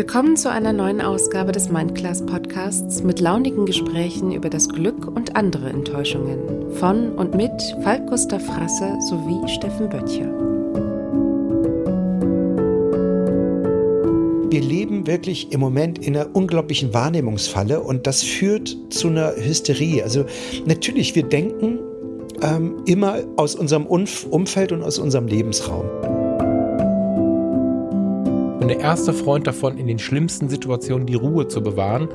Willkommen zu einer neuen Ausgabe des Mindclass Podcasts mit launigen Gesprächen über das Glück und andere Enttäuschungen von und mit Falk Gustav Frasse sowie Steffen Böttcher. Wir leben wirklich im Moment in einer unglaublichen Wahrnehmungsfalle und das führt zu einer Hysterie. Also natürlich, wir denken ähm, immer aus unserem Umf Umfeld und aus unserem Lebensraum bin der erste Freund davon, in den schlimmsten Situationen die Ruhe zu bewahren.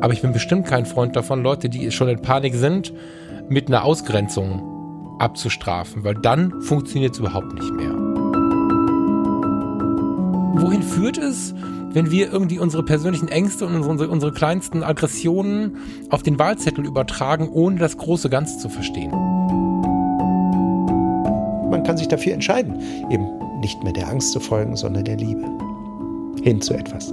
Aber ich bin bestimmt kein Freund davon, Leute, die schon in Panik sind, mit einer Ausgrenzung abzustrafen, weil dann funktioniert es überhaupt nicht mehr. Wohin führt es, wenn wir irgendwie unsere persönlichen Ängste und unsere, unsere kleinsten Aggressionen auf den Wahlzettel übertragen, ohne das große Ganze zu verstehen? Man kann sich dafür entscheiden, eben nicht mehr der Angst zu folgen, sondern der Liebe. Hin zu etwas.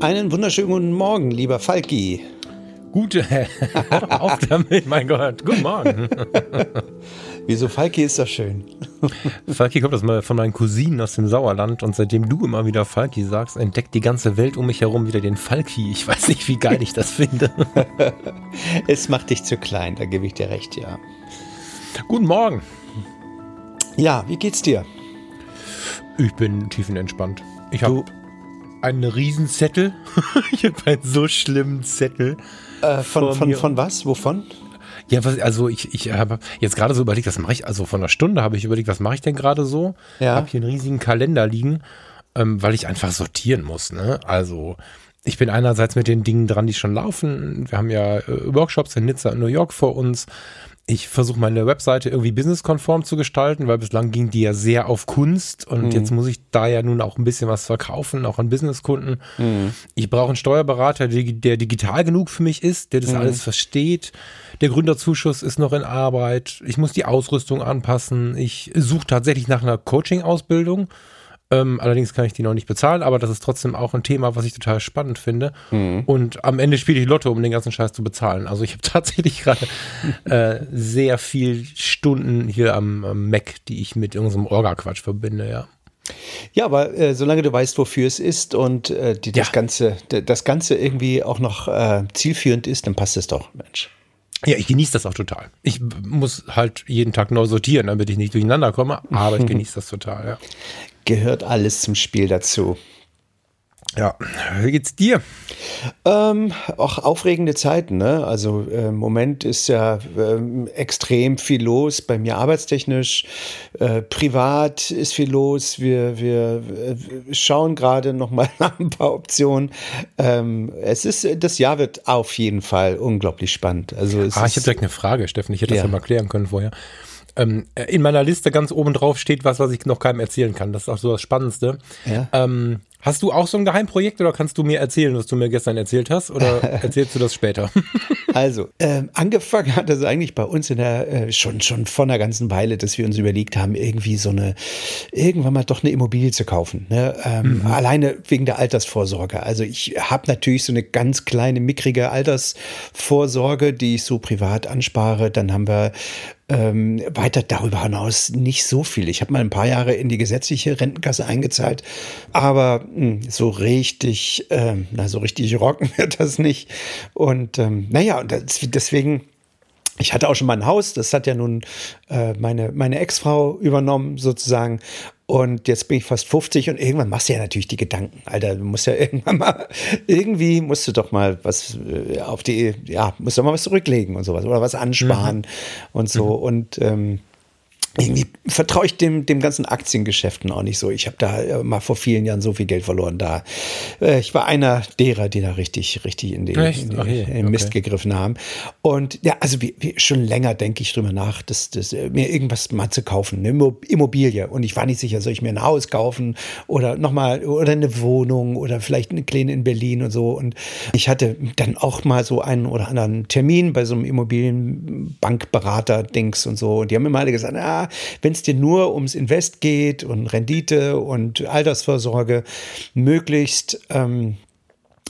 Einen wunderschönen guten Morgen, lieber Falki. Gute, auf damit, mein Gott. Guten Morgen. Wieso Falki ist das schön? Falki kommt das mal von meinen Cousinen aus dem Sauerland und seitdem du immer wieder Falki sagst, entdeckt die ganze Welt um mich herum wieder den Falki. Ich weiß nicht, wie geil ich das finde. es macht dich zu klein, da gebe ich dir recht, ja. Guten Morgen. Ja, wie geht's dir? Ich bin tiefenentspannt. Ich habe einen Riesenzettel. ich habe einen so schlimmen Zettel. Äh, von, von, von was? Wovon? Ja, was, also ich, ich habe jetzt gerade so überlegt, was mache ich, also von einer Stunde habe ich überlegt, was mache ich denn gerade so? Ja. Habe hier einen riesigen Kalender liegen, ähm, weil ich einfach sortieren muss, ne? Also ich bin einerseits mit den Dingen dran, die schon laufen. Wir haben ja äh, Workshops in Nizza und New York vor uns ich versuche meine Webseite irgendwie businesskonform zu gestalten, weil bislang ging die ja sehr auf Kunst und mhm. jetzt muss ich da ja nun auch ein bisschen was verkaufen, auch an Businesskunden. Mhm. Ich brauche einen Steuerberater, der, der, digital genug für mich ist, der das mhm. alles versteht. Der Gründerzuschuss ist noch in Arbeit. Ich muss die Ausrüstung anpassen. Ich suche tatsächlich nach einer Coaching-Ausbildung ähm, allerdings kann ich die noch nicht bezahlen, aber das ist trotzdem auch ein Thema, was ich total spannend finde. Mhm. Und am Ende spiele ich Lotto, um den ganzen Scheiß zu bezahlen. Also ich habe tatsächlich gerade äh, sehr viel Stunden hier am, am Mac, die ich mit irgendeinem Orga-Quatsch verbinde, ja. Ja, aber äh, solange du weißt, wofür es ist und äh, die, das, ja. Ganze, das Ganze irgendwie auch noch äh, zielführend ist, dann passt es doch, Mensch. Ja, ich genieße das auch total. Ich muss halt jeden Tag neu sortieren, damit ich nicht durcheinander komme, aber ich genieße das total, ja gehört alles zum Spiel dazu. Ja, wie geht's dir? Ähm, auch aufregende Zeiten, ne? Also äh, im Moment ist ja ähm, extrem viel los, bei mir arbeitstechnisch, äh, privat ist viel los. Wir, wir äh, schauen gerade noch mal nach ein paar Optionen. Ähm, es ist, das Jahr wird auf jeden Fall unglaublich spannend. Also ah, ich habe direkt eine Frage, Steffen. Ich hätte ja. das ja mal klären können vorher ähm, in meiner Liste ganz oben drauf steht was, was ich noch keinem erzählen kann. Das ist auch so das Spannendste. Ja. Ähm, Hast du auch so ein Geheimprojekt oder kannst du mir erzählen, was du mir gestern erzählt hast? Oder erzählst du das später? also, äh, angefangen hat das eigentlich bei uns in der, äh, schon, schon vor einer ganzen Weile, dass wir uns überlegt haben, irgendwie so eine, irgendwann mal doch eine Immobilie zu kaufen. Ne? Ähm, mhm. Alleine wegen der Altersvorsorge. Also ich habe natürlich so eine ganz kleine, mickrige Altersvorsorge, die ich so privat anspare. Dann haben wir ähm, weiter darüber hinaus nicht so viel. Ich habe mal ein paar Jahre in die gesetzliche Rentenkasse eingezahlt, aber mh, hm, so richtig, ähm, na, so richtig rocken wird das nicht. Und ähm, naja, und das, deswegen ich hatte auch schon mal ein Haus, das hat ja nun äh, meine, meine Ex-Frau übernommen, sozusagen. Und jetzt bin ich fast 50 und irgendwann machst du ja natürlich die Gedanken. Alter, du musst ja irgendwann mal, irgendwie musst du doch mal was äh, auf die, ja, musst du mal was zurücklegen und sowas oder was ansparen mhm. und so. Mhm. Und ähm, irgendwie vertraue ich dem, dem ganzen Aktiengeschäften auch nicht so. Ich habe da äh, mal vor vielen Jahren so viel Geld verloren. Da äh, ich war einer derer, die da richtig, richtig in, die, in, die, okay. den Mist gegriffen haben. Und ja, also wie, wie schon länger denke ich drüber nach, dass, dass, äh, mir irgendwas mal zu kaufen, eine Immobilie. Und ich war nicht sicher, soll ich mir ein Haus kaufen oder nochmal oder eine Wohnung oder vielleicht eine kleine in Berlin und so. Und ich hatte dann auch mal so einen oder anderen Termin bei so einem Immobilienbankberater-Dings und so. Und die haben mir alle gesagt, ah, wenn es dir nur ums Invest geht und Rendite und Altersvorsorge, möglichst ähm,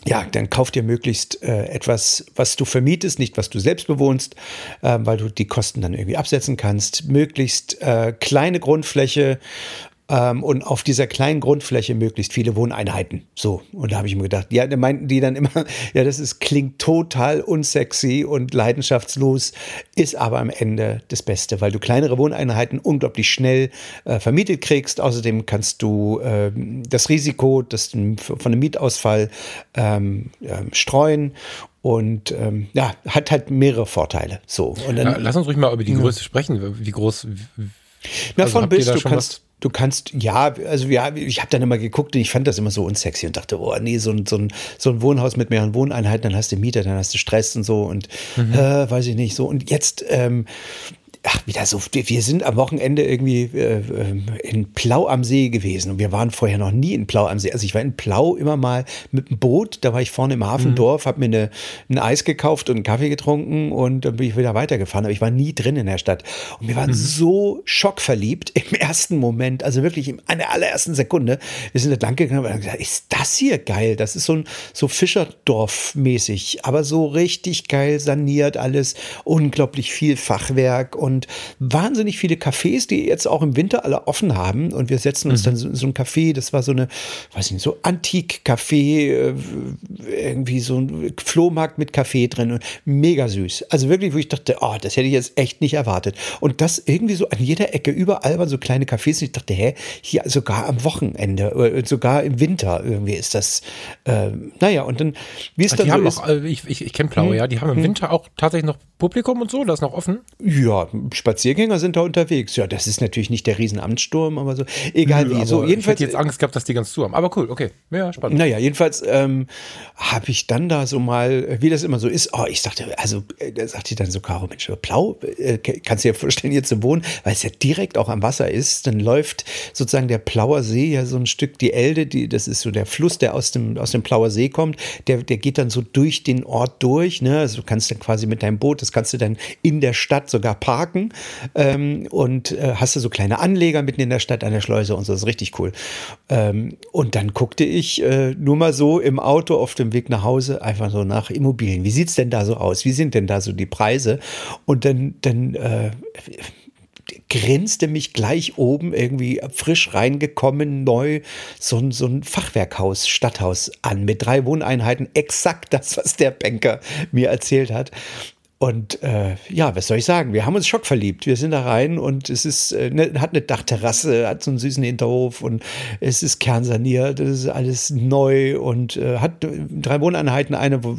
ja, dann kauf dir möglichst äh, etwas, was du vermietest, nicht was du selbst bewohnst, äh, weil du die Kosten dann irgendwie absetzen kannst. Möglichst äh, kleine Grundfläche, ähm, und auf dieser kleinen Grundfläche möglichst viele Wohneinheiten. So. Und da habe ich mir gedacht, ja, da meinten die dann immer, ja, das ist, klingt total unsexy und leidenschaftslos, ist aber am Ende das Beste, weil du kleinere Wohneinheiten unglaublich schnell äh, vermietet kriegst. Außerdem kannst du äh, das Risiko das, von einem Mietausfall ähm, äh, streuen und ähm, ja, hat halt mehrere Vorteile. So. Dann, Lass uns ruhig mal über die Größe ja. sprechen. Wie groß. Wie, Na, also von bis, du kannst, Du kannst, ja, also ja, ich habe dann immer geguckt und ich fand das immer so unsexy und dachte, oh nee, so ein, so ein, so ein Wohnhaus mit mehreren Wohneinheiten, dann hast du Mieter, dann hast du Stress und so und mhm. äh, weiß ich nicht so. Und jetzt ähm, ach, wieder so, wir sind am Wochenende irgendwie äh, in Plau am See gewesen und wir waren vorher noch nie in Plau am See. Also ich war in Plau immer mal mit dem Boot, da war ich vorne im Hafendorf, mhm. habe mir eine, ein Eis gekauft und einen Kaffee getrunken und dann bin ich wieder weitergefahren, aber ich war nie drin in der Stadt. Und wir waren mhm. so schockverliebt im ersten Moment, also wirklich in der allerersten Sekunde. Wir sind da lang gegangen und haben gesagt, ist das hier geil? Das ist so ein so Fischerdorf-mäßig, aber so richtig geil saniert alles, unglaublich viel Fachwerk und und wahnsinnig viele Cafés, die jetzt auch im Winter alle offen haben. Und wir setzen uns mhm. dann so, so ein Café, das war so eine, weiß nicht, so Antik-Café, äh, irgendwie so ein Flohmarkt mit Kaffee drin und mega süß. Also wirklich, wo ich dachte, oh, das hätte ich jetzt echt nicht erwartet. Und das irgendwie so an jeder Ecke, überall waren so kleine Cafés. Und ich dachte, hä, hier sogar am Wochenende, äh, sogar im Winter irgendwie ist das, äh, naja, und dann, wie ist das? Die haben noch, äh, ich, ich, ich kenne Plau, hm, ja, die haben im hm. Winter auch tatsächlich noch Publikum und so, das ist noch offen? Ja, Spaziergänger sind da unterwegs. Ja, das ist natürlich nicht der Riesenamtssturm, aber so, egal Nö, wie. So, jedenfalls, ich hätte jetzt Angst gehabt, dass die ganz zu haben. Aber cool, okay. Ja, spannend. Naja, jedenfalls ähm, habe ich dann da so mal, wie das immer so ist, oh, ich sagte, also, äh, da sagte ich dann so, Caro, Mensch, Blau, äh, kannst du dir vorstellen, hier zu wohnen, weil es ja direkt auch am Wasser ist. Dann läuft sozusagen der Plauer See ja so ein Stück, die Elde, die, das ist so der Fluss, der aus dem, aus dem Plauer See kommt, der, der geht dann so durch den Ort durch. Ne? Also du kannst dann quasi mit deinem Boot, das kannst du dann in der Stadt sogar parken ähm, und äh, hast du so kleine Anleger mitten in der Stadt an der Schleuse und so, das ist richtig cool. Ähm, und dann guckte ich äh, nur mal so im Auto auf dem Weg nach Hause einfach so nach Immobilien. Wie sieht es denn da so aus? Wie sind denn da so die Preise? Und dann, dann äh, grinste mich gleich oben irgendwie frisch reingekommen, neu, so, so ein Fachwerkhaus, Stadthaus an mit drei Wohneinheiten. Exakt das, was der Banker mir erzählt hat. Und äh, ja, was soll ich sagen? Wir haben uns schockverliebt. Wir sind da rein und es ist, äh, ne, hat eine Dachterrasse, hat so einen süßen Hinterhof und es ist kernsaniert, es ist alles neu und äh, hat drei Wohneinheiten. Eine wo,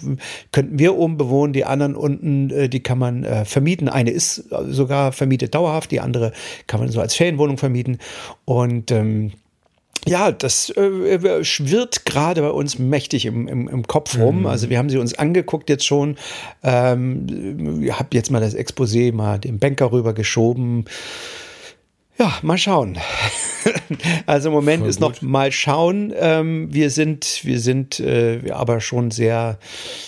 könnten wir oben bewohnen, die anderen unten, äh, die kann man äh, vermieten. Eine ist sogar vermietet dauerhaft, die andere kann man so als Ferienwohnung vermieten. Und ähm, ja, das äh, schwirrt gerade bei uns mächtig im, im, im Kopf rum. Mhm. Also wir haben sie uns angeguckt jetzt schon. Ähm, ich habe jetzt mal das Exposé mal dem Banker rüber geschoben. Ja, mal schauen. also im Moment Voll ist gut. noch mal schauen. Ähm, wir sind, wir sind äh, aber schon sehr,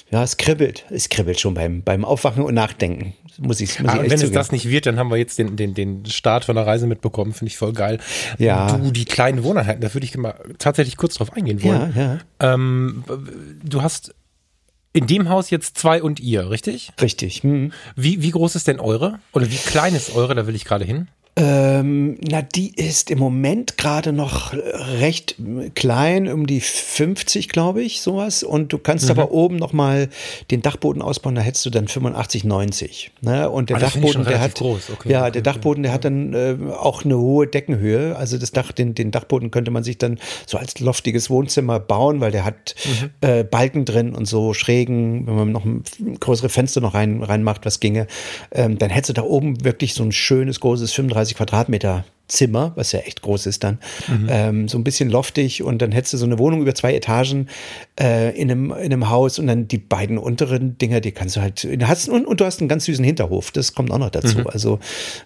ja, es kribbelt. Es kribbelt schon beim, beim Aufwachen und Nachdenken muss ich, muss ich ah, Wenn zugeben. es das nicht wird, dann haben wir jetzt den, den, den Start von der Reise mitbekommen. Finde ich voll geil. Ja. Du, die kleinen Wohneinheiten, da würde ich mal tatsächlich kurz drauf eingehen wollen. Ja, ja. Ähm, du hast in dem Haus jetzt zwei und ihr, richtig? Richtig. Hm. Wie, wie groß ist denn eure? Oder wie klein ist eure? Da will ich gerade hin. Ähm, na, die ist im Moment gerade noch recht klein, um die 50, glaube ich, sowas. Und du kannst mhm. aber oben noch mal den Dachboden ausbauen, da hättest du dann 85, 90. Ne? Und der ah, Dachboden, der hat, okay, ja, okay, der Dachboden, der hat dann äh, auch eine hohe Deckenhöhe. Also das Dach, den, den Dachboden könnte man sich dann so als loftiges Wohnzimmer bauen, weil der hat mhm. äh, Balken drin und so Schrägen, wenn man noch ein größere Fenster noch rein, reinmacht, was ginge, ähm, dann hättest du da oben wirklich so ein schönes, großes 35 30 Quadratmeter Zimmer, was ja echt groß ist dann, mhm. ähm, so ein bisschen loftig und dann hättest du so eine Wohnung über zwei Etagen äh, in, einem, in einem Haus und dann die beiden unteren Dinger, die kannst du halt, hast, und, und du hast einen ganz süßen Hinterhof, das kommt auch noch dazu. Mhm. Also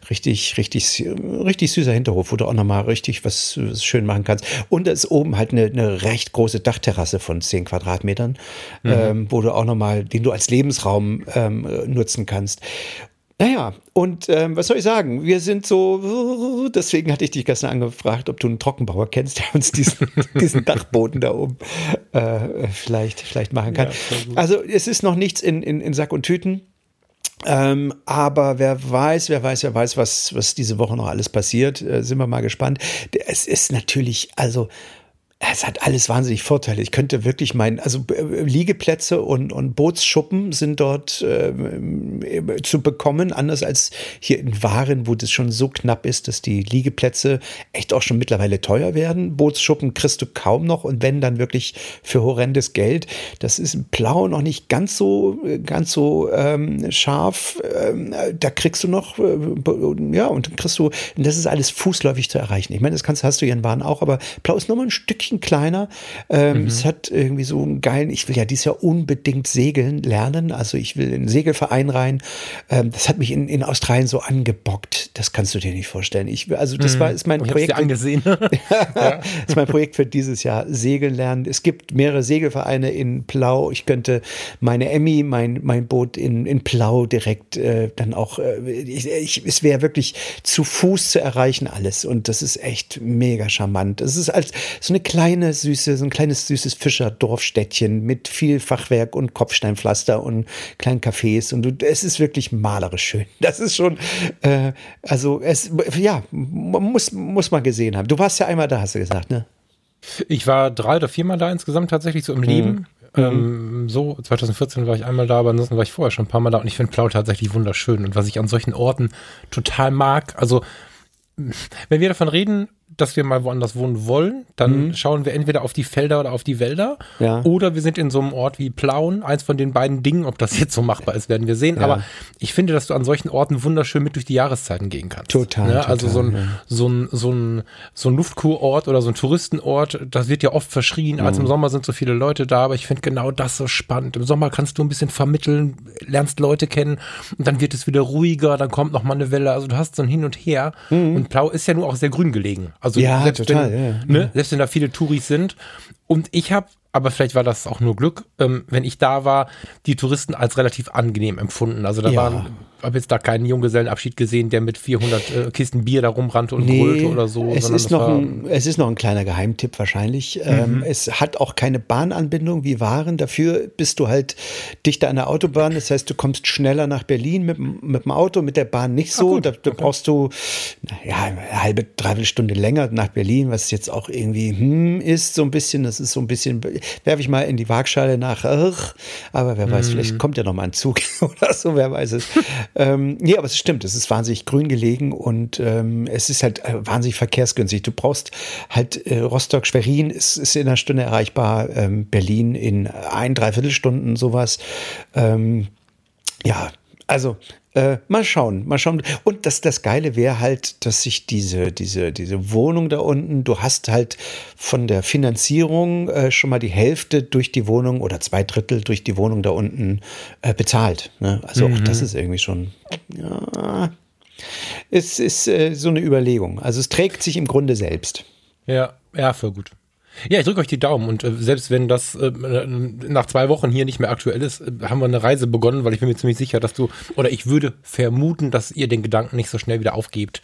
richtig, richtig, richtig süßer Hinterhof, wo du auch nochmal richtig was, was, schön machen kannst. Und da ist oben halt eine, eine recht große Dachterrasse von zehn Quadratmetern, mhm. ähm, wo du auch nochmal, den du als Lebensraum ähm, nutzen kannst. Naja, und ähm, was soll ich sagen? Wir sind so, deswegen hatte ich dich gestern angefragt, ob du einen Trockenbauer kennst, der uns diesen, diesen Dachboden da oben äh, vielleicht, vielleicht machen kann. Ja, also es ist noch nichts in, in, in Sack und Tüten. Ähm, aber wer weiß, wer weiß, wer weiß, was, was diese Woche noch alles passiert, äh, sind wir mal gespannt. Es ist natürlich, also es hat alles wahnsinnig Vorteile. Ich könnte wirklich meinen, also äh, Liegeplätze und, und Bootsschuppen sind dort äh, zu bekommen, anders als hier in Waren, wo das schon so knapp ist, dass die Liegeplätze echt auch schon mittlerweile teuer werden. Bootsschuppen kriegst du kaum noch und wenn dann wirklich für horrendes Geld. Das ist im Plau noch nicht ganz so, ganz so ähm, scharf. Ähm, da kriegst du noch, äh, ja, und dann kriegst du, das ist alles fußläufig zu erreichen. Ich meine, das kannst, hast du hier in Waren auch, aber Plau ist nochmal ein Stückchen bisschen kleiner. Ähm, mhm. Es hat irgendwie so einen geilen, ich will ja dieses Jahr unbedingt segeln lernen. Also ich will in einen Segelverein rein. Ähm, das hat mich in, in Australien so angebockt. Das kannst du dir nicht vorstellen. Ich, also das mhm. war, ist mein ich Projekt. Dir angesehen. ja. ist mein Projekt für dieses Jahr. Segeln lernen. Es gibt mehrere Segelvereine in Plau. Ich könnte meine Emmy, mein, mein Boot in, in Plau direkt äh, dann auch, äh, ich, ich, es wäre wirklich zu Fuß zu erreichen alles. Und das ist echt mega charmant. Es ist als so eine kleine kleine, süße, so ein kleines, süßes Fischerdorfstädtchen mit viel Fachwerk und Kopfsteinpflaster und kleinen Cafés. Und du, es ist wirklich malerisch schön. Das ist schon, äh, also es, ja, muss, muss man gesehen haben. Du warst ja einmal da, hast du gesagt, ne? Ich war drei oder viermal da insgesamt tatsächlich so im mhm. Leben. Mhm. Ähm, so, 2014 war ich einmal da, aber ansonsten war ich vorher schon ein paar Mal da und ich finde Plau tatsächlich wunderschön. Und was ich an solchen Orten total mag, also wenn wir davon reden, dass wir mal woanders wohnen wollen, dann mhm. schauen wir entweder auf die Felder oder auf die Wälder. Ja. Oder wir sind in so einem Ort wie Plauen, eins von den beiden Dingen. Ob das jetzt so machbar ist, werden wir sehen. Ja. Aber ich finde, dass du an solchen Orten wunderschön mit durch die Jahreszeiten gehen kannst. Total. Total also so ein, ja. so ein, so ein, so ein Luftkurort oder so ein Touristenort, das wird ja oft verschrien. Mhm. Als im Sommer sind so viele Leute da, aber ich finde genau das so spannend. Im Sommer kannst du ein bisschen vermitteln, lernst Leute kennen und dann wird es wieder ruhiger, dann kommt noch mal eine Welle. Also du hast so ein Hin und Her. Mhm. Und Plau ist ja nur auch sehr grün gelegen. Also ja, selbst total, wenn, ja. Ne, selbst wenn da viele Touris sind. Und ich habe aber vielleicht war das auch nur Glück, ähm, wenn ich da war, die Touristen als relativ angenehm empfunden. Also da ja. waren habe jetzt da keinen Junggesellenabschied gesehen, der mit 400 äh, Kisten Bier da rumrannte und nee, brüllte oder so. Es ist, noch ein, es ist noch ein kleiner Geheimtipp wahrscheinlich. Mhm. Ähm, es hat auch keine Bahnanbindung wie Waren. Dafür bist du halt dichter an der Autobahn. Das heißt, du kommst schneller nach Berlin mit, mit dem Auto, mit der Bahn nicht so. Da, da okay. brauchst du ja, eine halbe, dreiviertel Stunde länger nach Berlin, was jetzt auch irgendwie hm, ist, so ein bisschen. Das ist so ein bisschen, werfe ich mal in die Waagschale nach, ach, aber wer weiß, mhm. vielleicht kommt ja noch mal ein Zug oder so, wer weiß es. Ähm, nee, aber es stimmt, es ist wahnsinnig grün gelegen und ähm, es ist halt äh, wahnsinnig verkehrsgünstig. Du brauchst halt äh, Rostock-Schwerin ist, ist in einer Stunde erreichbar, ähm, Berlin in ein, dreiviertel Stunden sowas. Ähm, ja, also äh, mal schauen, mal schauen. Und das, das Geile wäre halt, dass sich diese, diese, diese Wohnung da unten, du hast halt von der Finanzierung äh, schon mal die Hälfte durch die Wohnung oder zwei Drittel durch die Wohnung da unten äh, bezahlt. Ne? Also mhm. auch das ist irgendwie schon, ja, es ist äh, so eine Überlegung. Also es trägt sich im Grunde selbst. Ja, ja, für gut. Ja, ich drücke euch die Daumen und äh, selbst wenn das äh, nach zwei Wochen hier nicht mehr aktuell ist, äh, haben wir eine Reise begonnen, weil ich bin mir ziemlich sicher, dass du, oder ich würde vermuten, dass ihr den Gedanken nicht so schnell wieder aufgebt.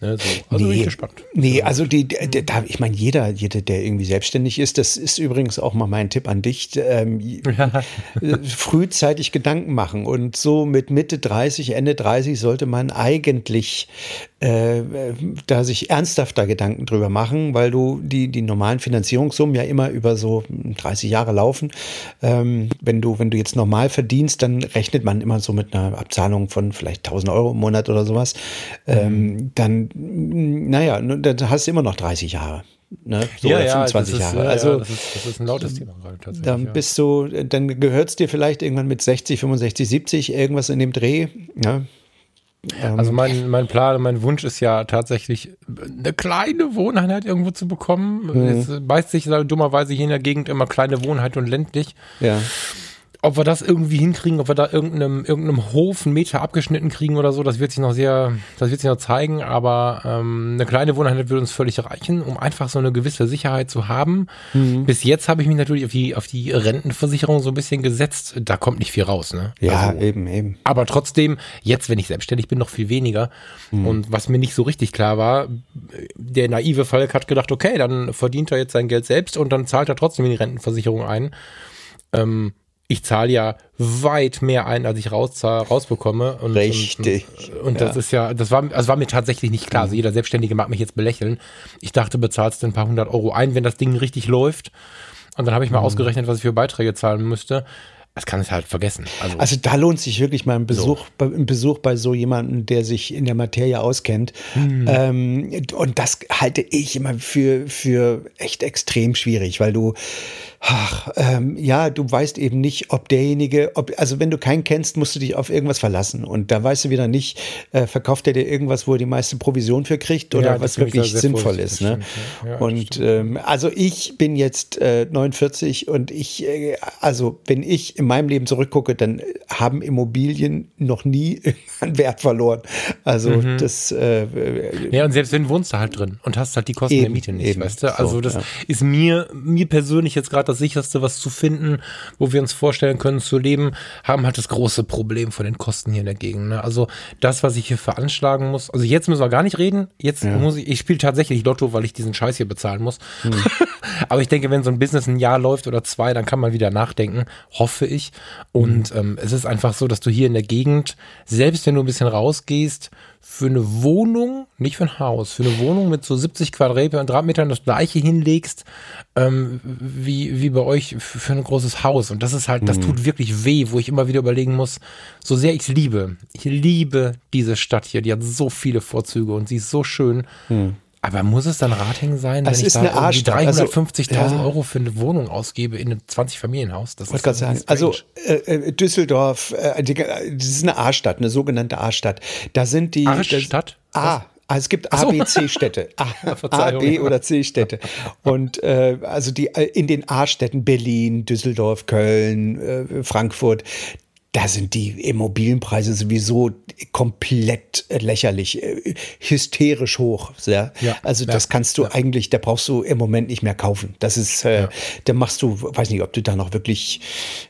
Ne, so. Also nee, bin ich gespannt. Nee, also die, die, da, ich meine, jeder, jeder, der irgendwie selbstständig ist, das ist übrigens auch mal mein Tipp an dich, ähm, ja. Äh, frühzeitig Gedanken machen und so mit Mitte 30, Ende 30 sollte man eigentlich äh, da sich ernsthafter Gedanken drüber machen, weil du die, die normalen Finanzierungssummen ja immer über so 30 Jahre laufen. Ähm, wenn du, wenn du jetzt normal verdienst, dann rechnet man immer so mit einer Abzahlung von vielleicht 1000 Euro im Monat oder sowas. Ähm, dann, naja, dann hast du immer noch 30 Jahre. Ne? So ja, 25 ja, Jahre. Ist, also, ja, das, ist, das ist ein lautes Thema gerade tatsächlich. Dann bist du, dann gehört es dir vielleicht irgendwann mit 60, 65, 70, irgendwas in dem Dreh. Ja, ähm, also mein, mein Plan, mein Wunsch ist ja tatsächlich, eine kleine Wohneinheit irgendwo zu bekommen. Mhm. Es beißt sich dummerweise hier in der Gegend immer kleine Wohnheit und ländlich. Ja. Ob wir das irgendwie hinkriegen, ob wir da irgendeinem, irgendeinem Hof einen Meter abgeschnitten kriegen oder so, das wird sich noch sehr, das wird sich noch zeigen, aber ähm, eine kleine Wohneinheit würde uns völlig reichen, um einfach so eine gewisse Sicherheit zu haben. Mhm. Bis jetzt habe ich mich natürlich auf die, auf die Rentenversicherung so ein bisschen gesetzt. Da kommt nicht viel raus, ne? Ja, also, eben, eben. Aber trotzdem, jetzt, wenn ich selbstständig bin, noch viel weniger. Mhm. Und was mir nicht so richtig klar war, der naive Falk hat gedacht, okay, dann verdient er jetzt sein Geld selbst und dann zahlt er trotzdem in die Rentenversicherung ein. Ähm, ich zahle ja weit mehr ein, als ich rauszahl, rausbekomme. Und, Richtig. Und, und ja. das ist ja, das war, also war mir tatsächlich nicht klar. Also jeder Selbstständige mag mich jetzt belächeln. Ich dachte, bezahlst du ein paar hundert Euro ein, wenn das Ding richtig läuft. Und dann habe ich mal mhm. ausgerechnet, was ich für Beiträge zahlen müsste. Das kann ich halt vergessen. Also, also, da lohnt sich wirklich mal ein Besuch, so. ein Besuch bei so jemandem, der sich in der Materie auskennt. Mhm. Ähm, und das halte ich immer für, für echt extrem schwierig, weil du ach, ähm, ja, du weißt eben nicht, ob derjenige, ob, also wenn du keinen kennst, musst du dich auf irgendwas verlassen. Und da weißt du wieder nicht, äh, verkauft er dir irgendwas, wo er die meiste Provision für kriegt oder ja, was wirklich sinnvoll ist. Ne? Ja, und ähm, also ich bin jetzt äh, 49 und ich, äh, also wenn ich in meinem Leben zurückgucke, dann haben Immobilien noch nie an Wert verloren. Also mhm. das. Äh, äh, ja, und selbst wenn wohnst du halt drin und hast halt die Kosten eben, der Miete nicht, eben. weißt du? Also das ja. ist mir, mir persönlich jetzt gerade das sicherste, was zu finden, wo wir uns vorstellen können zu leben, haben halt das große Problem von den Kosten hier in der Gegend. Ne? Also das, was ich hier veranschlagen muss, also jetzt müssen wir gar nicht reden. Jetzt ja. muss ich, ich spiele tatsächlich Lotto, weil ich diesen Scheiß hier bezahlen muss. Hm. Aber ich denke, wenn so ein Business ein Jahr läuft oder zwei, dann kann man wieder nachdenken, hoffe ich. Und hm. ähm, es ist einfach so, dass du hier in der Gegend, selbst wenn du ein bisschen rausgehst, für eine Wohnung, nicht für ein Haus, für eine Wohnung mit so 70 Quadratmetern das gleiche hinlegst, ähm, wie, wie bei euch für ein großes Haus. Und das ist halt, das mhm. tut wirklich weh, wo ich immer wieder überlegen muss, so sehr ich es liebe. Ich liebe diese Stadt hier, die hat so viele Vorzüge und sie ist so schön. Mhm. Aber muss es dann Rating sein, wenn es ich da irgendwie 350.000 also. Euro für eine Wohnung ausgebe in einem 20-Familienhaus? Das ist sagen. Also äh, äh, Düsseldorf, äh, die, das ist eine A-Stadt, eine sogenannte A-Stadt. Da sind die A-Stadt? A. Also es gibt A. B, C-Städte. A, A, B oder C-Städte. Und äh, also die äh, in den A-Städten Berlin, Düsseldorf, Köln, äh, Frankfurt, da sind die Immobilienpreise sowieso komplett lächerlich, äh, hysterisch hoch. Ja? ja also das ja, kannst du ja. eigentlich, da brauchst du im Moment nicht mehr kaufen. Das ist, äh, da machst du, weiß nicht, ob du da noch wirklich,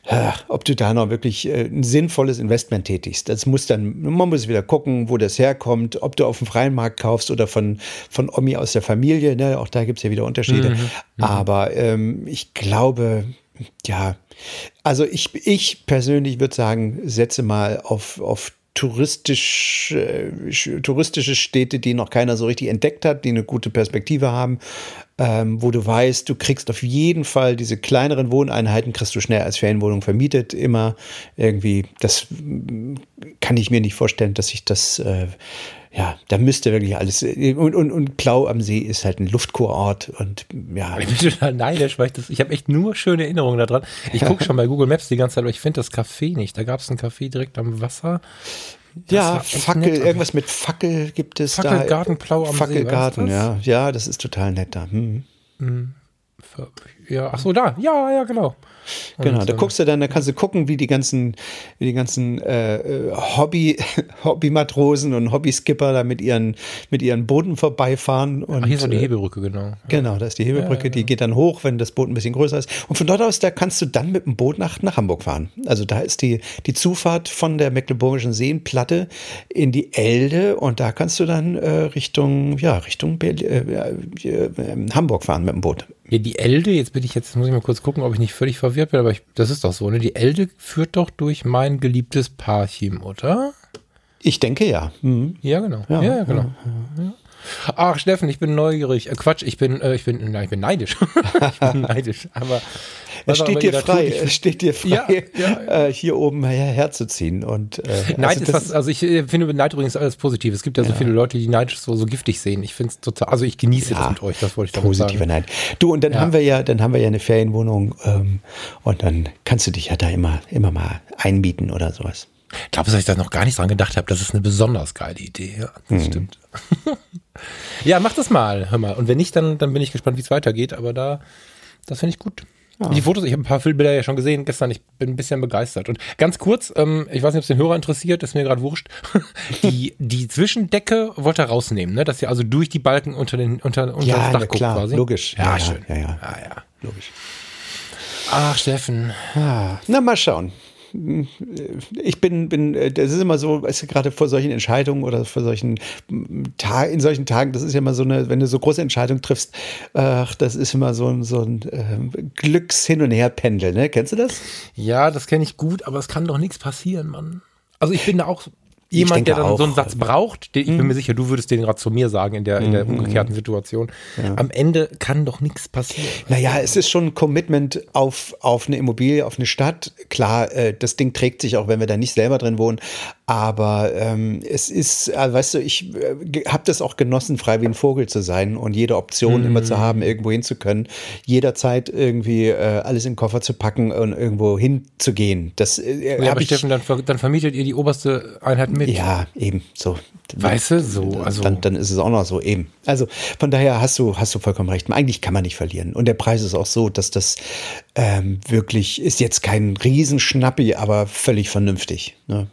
äh, ob du da noch wirklich äh, ein sinnvolles Investment tätigst. Das muss dann, man muss wieder gucken, wo das herkommt, ob du auf dem freien Markt kaufst oder von, von Omi aus der Familie. Ne? Auch da gibt's ja wieder Unterschiede. Mhm, mhm. Aber ähm, ich glaube, ja, also ich, ich persönlich würde sagen, setze mal auf, auf touristisch, äh, touristische Städte, die noch keiner so richtig entdeckt hat, die eine gute Perspektive haben, ähm, wo du weißt, du kriegst auf jeden Fall diese kleineren Wohneinheiten, kriegst du schnell als Ferienwohnung vermietet, immer irgendwie. Das kann ich mir nicht vorstellen, dass ich das äh, ja, da müsste wirklich alles. Und, und, und Plau am See ist halt ein Luftkurort und ja. Ich bin total neidisch, weil ich das, ich habe echt nur schöne Erinnerungen daran. Ich gucke schon bei Google Maps die ganze Zeit, aber ich finde das Café nicht. Da gab es ein Café direkt am Wasser. Das ja, Fackel, nett, irgendwas mit Fackel gibt es Fackelgarten, da. Fackelgarten, Plau am Fackelgarten, See. Fackelgarten, ja. Ja, das ist total nett da. Hm. hm. Ja, ach so, da. Ja, ja, genau. Genau, da guckst du dann, da kannst du gucken, wie die ganzen, wie die ganzen äh, äh Hobby, Hobbymatrosen und Hobbyskipper da mit ihren, mit ihren Booten vorbeifahren. Und, Ach, hier ist die äh, Hebebrücke, genau. Genau, da ist die Hebebrücke, ja, ja, die geht dann hoch, wenn das Boot ein bisschen größer ist. Und von dort aus, da kannst du dann mit dem Boot nach, nach Hamburg fahren. Also da ist die, die Zufahrt von der Mecklenburgischen Seenplatte in die Elde und da kannst du dann äh, Richtung, ja, Richtung Berlin, äh, äh, Hamburg fahren mit dem Boot. Ja, die Elde, jetzt bin ich jetzt, muss ich mal kurz gucken, ob ich nicht völlig verwirrt bin, aber ich, das ist doch so, ne? Die Elde führt doch durch mein geliebtes Parchim, oder? Ich denke ja. Mhm. Ja, genau. Ja, ja genau. Ja, ja. Ach, Steffen, ich bin neugierig. Äh, Quatsch, ich bin, äh, ich bin, nein, ich bin neidisch. ich bin neidisch. Aber es steht dir frei, es steht dir frei, ja, ja. Äh, hier oben her, herzuziehen. Und, äh, Neid also ist was, also ich äh, finde Neid übrigens alles positiv. Es gibt ja, so viele Leute, die Neid so, so giftig sehen. Ich finde es total, also ich genieße das mit euch, das wollte ich damit Positiver Neid. Du, und dann haben wir ja, dann haben wir ja eine Ferienwohnung ähm, und dann kannst du dich ja da immer, immer mal einmieten oder sowas. Ich glaube, dass ich da noch gar nicht dran gedacht habe. Das ist eine besonders geile Idee. Ja, das mhm. stimmt. ja, mach das mal, hör mal. Und wenn nicht, dann, dann bin ich gespannt, wie es weitergeht. Aber da, das finde ich gut. Ja. Die Fotos, ich habe ein paar Filmbilder ja schon gesehen gestern. Ich bin ein bisschen begeistert. Und ganz kurz, ähm, ich weiß nicht, ob es den Hörer interessiert, ist mir gerade wurscht. die, die Zwischendecke wollte er rausnehmen, ne? Dass sie also durch die Balken unter den unter, unter ja, das Dach guckt klar, quasi. Logisch. Ja, ja schön. Ja, ja. ja, ja. Logisch. Ach, Steffen. Ah, na, mal schauen ich bin, bin, das ist immer so, weißt du, gerade vor solchen Entscheidungen oder vor solchen Tagen, in solchen Tagen, das ist ja immer so eine, wenn du so große Entscheidungen triffst, ach, das ist immer so ein, so ein äh, Glücks-Hin- und Her-Pendel, ne? Kennst du das? Ja, das kenne ich gut, aber es kann doch nichts passieren, Mann. Also ich bin da auch jemand, der dann auch. so einen Satz braucht, den, ich bin mhm. mir sicher, du würdest den gerade zu mir sagen in der, in der mhm. umgekehrten Situation. Ja. Am Ende kann doch nichts passieren. Naja, es ist schon ein Commitment auf, auf eine Immobilie, auf eine Stadt. Klar, äh, das Ding trägt sich auch, wenn wir da nicht selber drin wohnen. Aber ähm, es ist, äh, weißt du, ich äh, habe das auch genossen, frei wie ein Vogel zu sein und jede Option mhm. immer zu haben, irgendwo hin zu können, jederzeit irgendwie äh, alles in den Koffer zu packen und irgendwo hinzugehen. Das äh, ja, aber ich, Steffen, dann, dann vermietet ihr die oberste Einheit mit. Ja, eben, so. Weißt du, so. Also dann, dann ist es auch noch so, eben. Also von daher hast du, hast du vollkommen recht. Eigentlich kann man nicht verlieren. Und der Preis ist auch so, dass das ähm, wirklich ist jetzt kein Riesenschnappi, aber völlig vernünftig. Ne?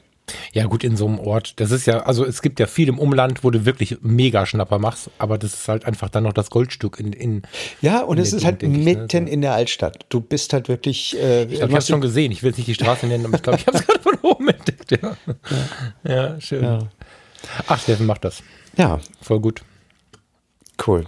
Ja, gut, in so einem Ort. Das ist ja, also es gibt ja viel im Umland, wo du wirklich mega Schnapper machst, aber das ist halt einfach dann noch das Goldstück in. in ja, und in es ist halt mitten ne? in der Altstadt. Du bist halt wirklich. Äh, ich glaube, ich habe es schon gesehen. Ich will jetzt nicht die Straße nennen, aber ich glaube, ich habe es gerade von oben entdeckt. Ja, ja. ja schön. Ja. Ach, Steffen macht das. Ja. Voll gut. Cool.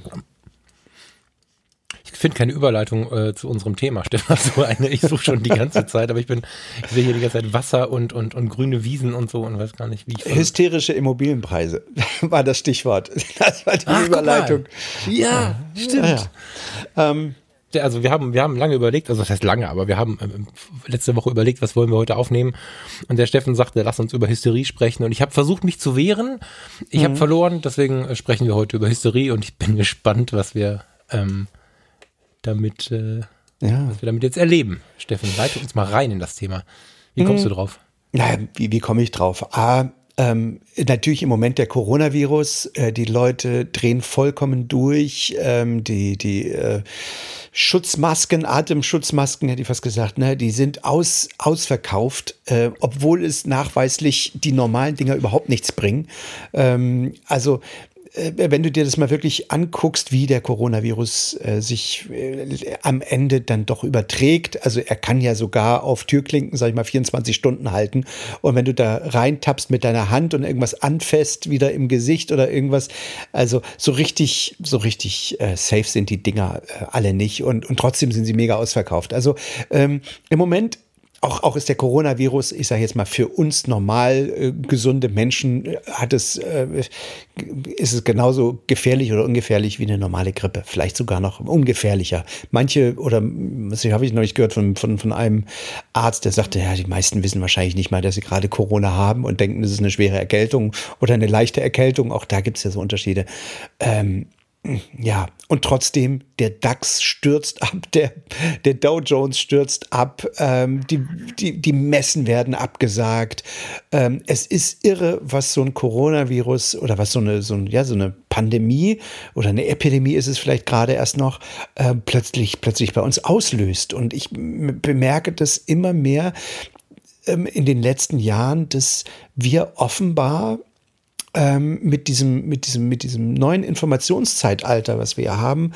Ich finde keine Überleitung äh, zu unserem Thema, Stefan. So eine, ich suche schon die ganze Zeit, aber ich bin, ich sehe hier die ganze Zeit Wasser und, und, und grüne Wiesen und so und weiß gar nicht, wie ich. Hysterische Immobilienpreise war das Stichwort. Das war die Ach, Überleitung. Ja, stimmt. Ja, ja. Ähm, also wir haben, wir haben lange überlegt, also das heißt lange, aber wir haben äh, letzte Woche überlegt, was wollen wir heute aufnehmen. Und der Steffen sagte, lass uns über Hysterie sprechen. Und ich habe versucht, mich zu wehren. Ich mhm. habe verloren, deswegen äh, sprechen wir heute über Hysterie und ich bin gespannt, was wir ähm, damit, äh, ja. was wir damit jetzt erleben. Steffen, leite uns mal rein in das Thema. Wie kommst mhm. du drauf? Na, wie, wie komme ich drauf? Ah, ähm, natürlich im Moment der Coronavirus, äh, die Leute drehen vollkommen durch, ähm, die, die äh, Schutzmasken, Atemschutzmasken, hätte ich fast gesagt, ne, die sind aus, ausverkauft, äh, obwohl es nachweislich die normalen Dinger überhaupt nichts bringen. Ähm, also wenn du dir das mal wirklich anguckst, wie der Coronavirus äh, sich äh, am Ende dann doch überträgt, also er kann ja sogar auf Türklinken, sag ich mal, 24 Stunden halten. Und wenn du da reintappst mit deiner Hand und irgendwas anfasst, wieder im Gesicht oder irgendwas, also so richtig, so richtig äh, safe sind die Dinger äh, alle nicht und, und trotzdem sind sie mega ausverkauft. Also ähm, im Moment auch, auch ist der Coronavirus, ich sage jetzt mal, für uns normal äh, gesunde Menschen äh, hat es, äh, ist es genauso gefährlich oder ungefährlich wie eine normale Grippe. Vielleicht sogar noch ungefährlicher. Manche, oder was habe ich noch nicht gehört von, von, von einem Arzt, der sagte, ja, die meisten wissen wahrscheinlich nicht mal, dass sie gerade Corona haben und denken, das ist eine schwere Erkältung oder eine leichte Erkältung. Auch da gibt es ja so Unterschiede. Ähm, ja, und trotzdem, der DAX stürzt ab, der, der Dow Jones stürzt ab, ähm, die, die, die Messen werden abgesagt. Ähm, es ist irre, was so ein Coronavirus oder was so eine, so, ein, ja, so eine Pandemie oder eine Epidemie ist es vielleicht gerade erst noch, äh, plötzlich, plötzlich bei uns auslöst. Und ich bemerke das immer mehr ähm, in den letzten Jahren, dass wir offenbar ähm, mit, diesem, mit, diesem, mit diesem neuen Informationszeitalter, was wir ja haben,